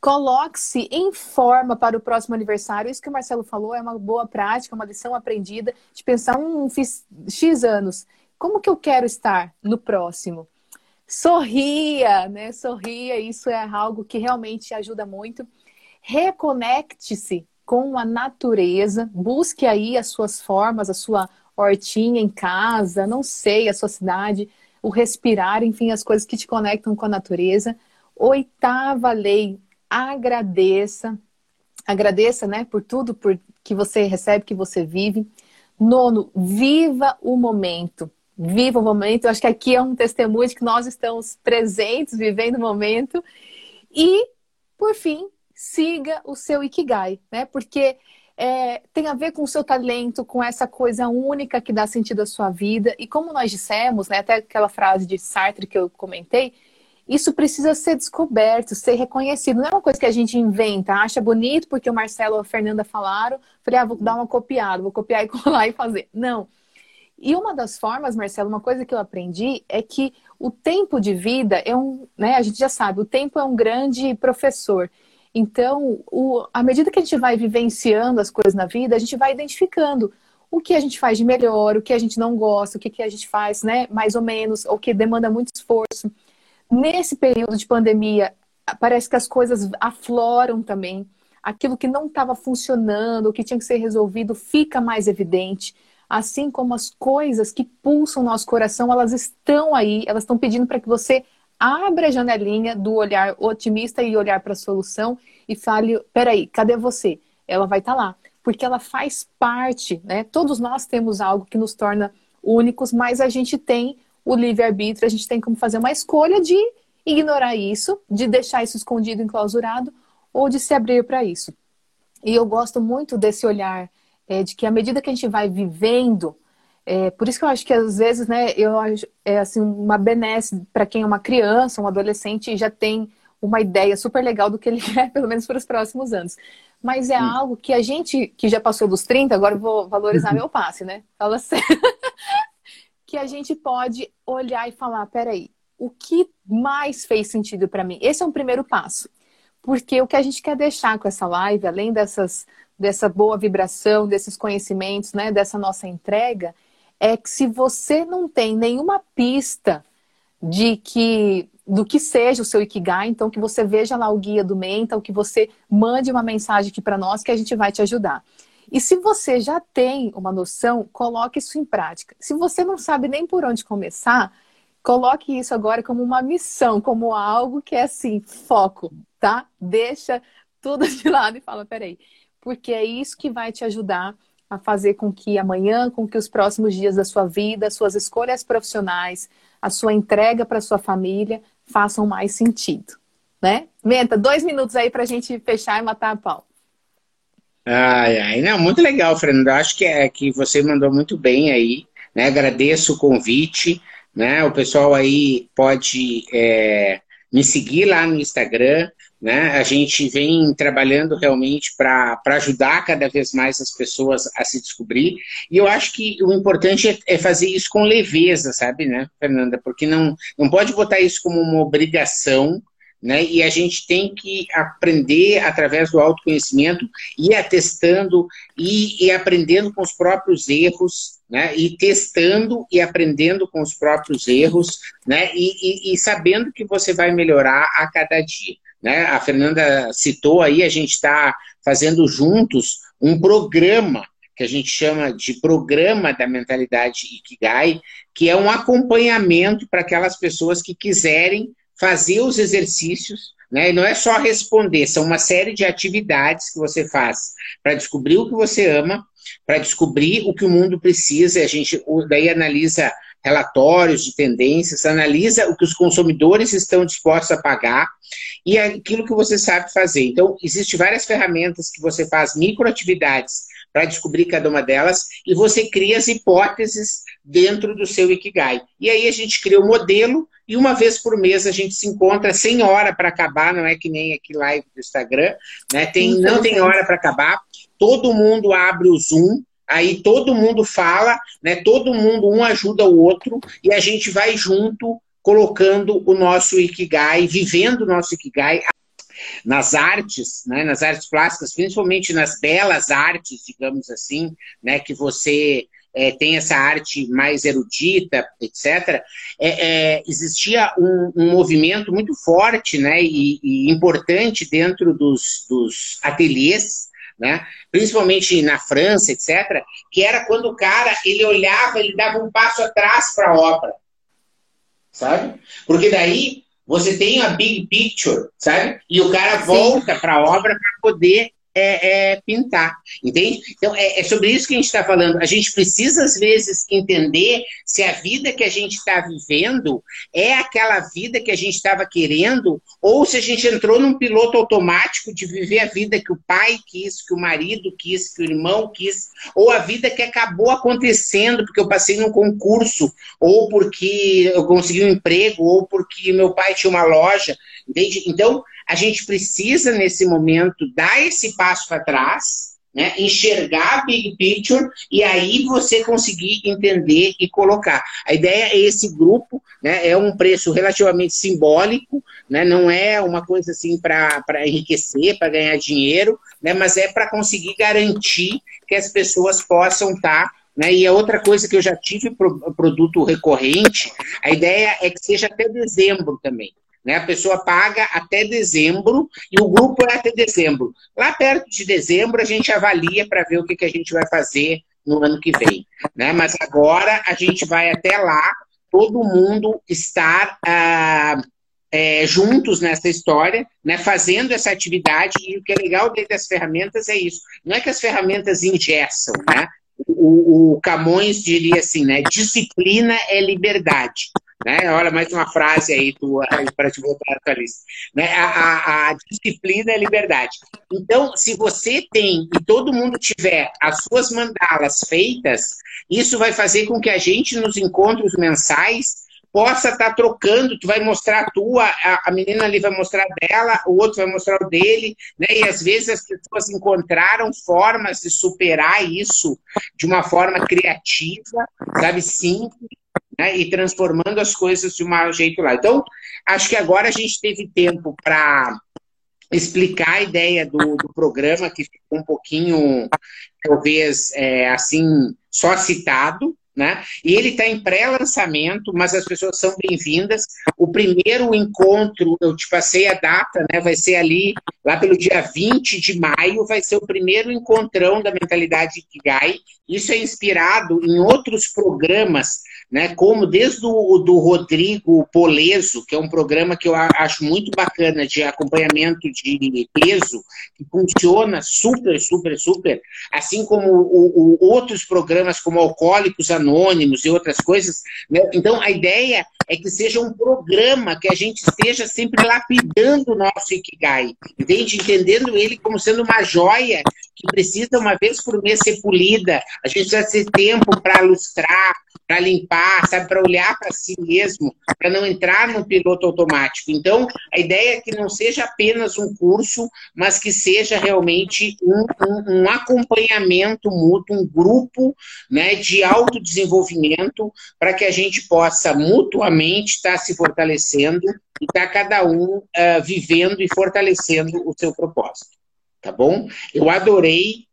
Speaker 1: Coloque-se em forma para o próximo aniversário. Isso que o Marcelo falou é uma boa prática, uma lição aprendida de pensar, um, fiz X anos. Como que eu quero estar no próximo? Sorria, né? Sorria, isso é algo que realmente ajuda muito. Reconecte-se com a natureza, busque aí as suas formas, a sua hortinha em casa, não sei, a sua cidade, o respirar, enfim, as coisas que te conectam com a natureza. Oitava lei, agradeça. Agradeça, né, por tudo por que você recebe, que você vive. Nono, viva o momento. Viva o momento. Eu acho que aqui é um testemunho de que nós estamos presentes, vivendo o momento. E, por fim, siga o seu Ikigai, né? Porque é, tem a ver com o seu talento, com essa coisa única que dá sentido à sua vida. E como nós dissemos, né, até aquela frase de Sartre que eu comentei, isso precisa ser descoberto, ser reconhecido. Não é uma coisa que a gente inventa, acha bonito porque o Marcelo e a Fernanda falaram, falei, ah, vou dar uma copiada, vou copiar e colar e fazer. Não. E uma das formas, Marcelo, uma coisa que eu aprendi é que o tempo de vida é um, né, a gente já sabe, o tempo é um grande professor. Então, o, à medida que a gente vai vivenciando as coisas na vida, a gente vai identificando o que a gente faz de melhor, o que a gente não gosta, o que, que a gente faz, né, mais ou menos, ou que demanda muito esforço. Nesse período de pandemia, parece que as coisas afloram também. Aquilo que não estava funcionando, o que tinha que ser resolvido, fica mais evidente. Assim como as coisas que pulsam nosso coração, elas estão aí, elas estão pedindo para que você abra a janelinha do olhar otimista e olhar para a solução e fale: peraí, cadê você? Ela vai estar tá lá, porque ela faz parte, né? Todos nós temos algo que nos torna únicos, mas a gente tem o livre-arbítrio, a gente tem como fazer uma escolha de ignorar isso, de deixar isso escondido, enclausurado, ou de se abrir para isso. E eu gosto muito desse olhar é, de que à medida que a gente vai vivendo é, por isso que eu acho que às vezes, né, eu acho, é assim, uma benesse para quem é uma criança, um adolescente e já tem uma ideia super legal do que ele quer, pelo menos para os próximos anos. Mas é hum. algo que a gente, que já passou dos 30, agora eu vou valorizar uhum. meu passe, né? Fala sério. que a gente pode olhar e falar, peraí, o que mais fez sentido para mim? Esse é um primeiro passo. Porque o que a gente quer deixar com essa live, além dessas, dessa boa vibração, desses conhecimentos, né, dessa nossa entrega, é que se você não tem nenhuma pista de que do que seja o seu Ikigai, então que você veja lá o guia do Mental, que você mande uma mensagem aqui para nós que a gente vai te ajudar. E se você já tem uma noção, coloque isso em prática. Se você não sabe nem por onde começar, coloque isso agora como uma missão, como algo que é assim, foco, tá? Deixa tudo de lado e fala, peraí, porque é isso que vai te ajudar a fazer com que amanhã, com que os próximos dias da sua vida, suas escolhas profissionais, a sua entrega para sua família façam mais sentido, né? Menta, dois minutos aí para a gente fechar e matar a pau.
Speaker 2: Ai, ai, não, muito legal, Fernando. Acho que é que você mandou muito bem aí, né? Agradeço o convite, né? O pessoal aí pode é, me seguir lá no Instagram, né? A gente vem trabalhando realmente para ajudar cada vez mais as pessoas a se descobrir. E eu acho que o importante é, é, fazer isso com leveza, sabe, né, Fernanda? Porque não, não pode botar isso como uma obrigação, né? E a gente tem que aprender através do autoconhecimento, ir atestando e, e aprendendo com os próprios erros, né? E testando e aprendendo com os próprios erros, né? E, e, e sabendo que você vai melhorar a cada dia. Né? A Fernanda citou aí, a gente está fazendo juntos um programa que a gente chama de programa da mentalidade Ikigai, que é um acompanhamento para aquelas pessoas que quiserem fazer os exercícios, né? E não é só responder, são uma série de atividades que você faz para descobrir o que você ama, para descobrir o que o mundo precisa, e a gente daí analisa relatórios de tendências, analisa o que os consumidores estão dispostos a pagar e aquilo que você sabe fazer. Então, existem várias ferramentas que você faz microatividades para descobrir cada uma delas e você cria as hipóteses dentro do seu Ikigai. E aí a gente cria o um modelo e uma vez por mês a gente se encontra sem hora para acabar, não é que nem aqui live do Instagram, né? Tem, não tem hora para acabar. Todo mundo abre o Zoom, aí todo mundo fala, né? Todo mundo um ajuda o outro e a gente vai junto colocando o nosso Ikigai, vivendo o nosso Ikigai nas artes, né, nas artes plásticas, principalmente nas belas artes, digamos assim, né, que você é, tem essa arte mais erudita, etc., é, é, existia um, um, movimento muito forte né, e, e importante dentro dos, dos ateliês né? principalmente na França, etc., que era quando o cara ele olhava, ele dava um passo atrás para a obra, sabe? Porque daí você tem a big picture, sabe? E o cara volta para a obra para poder é, é, pintar, entende? Então, é, é, sobre isso que a gente está falando. A gente precisa, às vezes, entender se a vida que a gente está vivendo é aquela vida que a gente estava querendo, ou se a gente entrou num piloto automático de viver a vida que o pai quis, que o marido quis, que o irmão quis, ou a vida que acabou acontecendo porque eu passei num concurso, ou porque eu consegui um emprego, ou porque meu pai tinha uma loja, entende? Então, a gente precisa, nesse momento, dar esse passo para trás, né, enxergar a big picture e aí você conseguir entender e colocar. A ideia é esse grupo, né, é um preço relativamente simbólico, né, não é uma coisa assim para enriquecer, para ganhar dinheiro, né, mas é para conseguir garantir que as pessoas possam estar tá né? E a outra coisa que eu já tive pro, produto recorrente, a ideia é que seja até dezembro também. Né? A pessoa paga até dezembro e o grupo é até dezembro. Lá perto de dezembro a gente avalia para ver o que, que a gente vai fazer no ano que vem. Né? Mas agora a gente vai até lá, todo mundo estar ah, é, juntos nessa história, né? fazendo essa atividade. E o que é legal dentro das ferramentas é isso. Não é que as ferramentas ingessam, né? O, o Camões diria assim, né? Disciplina é liberdade. Né? Olha, mais uma frase aí para te voltar à tua lista. Né? A, a, a, disciplina é liberdade. Então, se você tem e todo mundo tiver as suas mandalas feitas, isso vai fazer com que a gente, nos encontros mensais, possa estar tá trocando, tu vai mostrar a tua, a, menina ali vai mostrar dela, o outro vai mostrar o dele, né? E às vezes as pessoas encontraram formas de superar isso de uma forma criativa, sabe, simples, né? E transformando as coisas de um jeito lá. Então, acho que agora a gente teve tempo para explicar a ideia do, do, programa, que ficou um pouquinho, talvez, é, assim, só citado, né? E ele está em pré-lançamento, mas as pessoas são bem-vindas. O primeiro encontro, eu te passei a data, né? Vai ser ali, lá pelo dia 20 de maio, vai ser o primeiro encontrão da mentalidade Kigai. Isso é inspirado em outros programas né? Como desde o do Rodrigo Poleso, que é um programa que eu acho muito bacana de acompanhamento de peso, que funciona super, super, super, assim como o, o, outros programas como Alcoólicos Anônimos e outras coisas. Né? Então, a ideia é que seja um programa que a gente esteja sempre lapidando o nosso Ikigai, entende? Entendendo ele como sendo uma joia que precisa, uma vez por mês, ser polida. A gente precisa ter tempo para lustrar, para limpar, sabe, para olhar para si mesmo, para não entrar no piloto automático. Então, a ideia é que não seja apenas um curso, mas que seja realmente um, um, um acompanhamento mútuo, um grupo né, de autodesenvolvimento, para que a gente possa mutuamente estar tá se fortalecendo e estar tá cada um uh, vivendo e fortalecendo o seu propósito. Tá bom? Eu adorei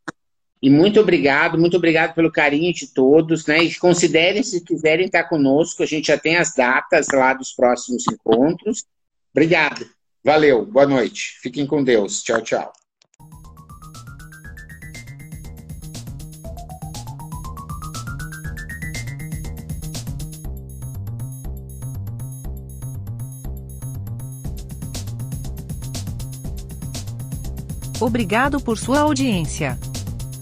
Speaker 2: e muito obrigado, muito obrigado pelo carinho de todos, né? E considerem se quiserem estar conosco, a gente já tem as datas lá dos próximos encontros. Obrigado. Valeu, boa noite. Fiquem com Deus. Tchau, tchau.
Speaker 3: Obrigado por sua audiência.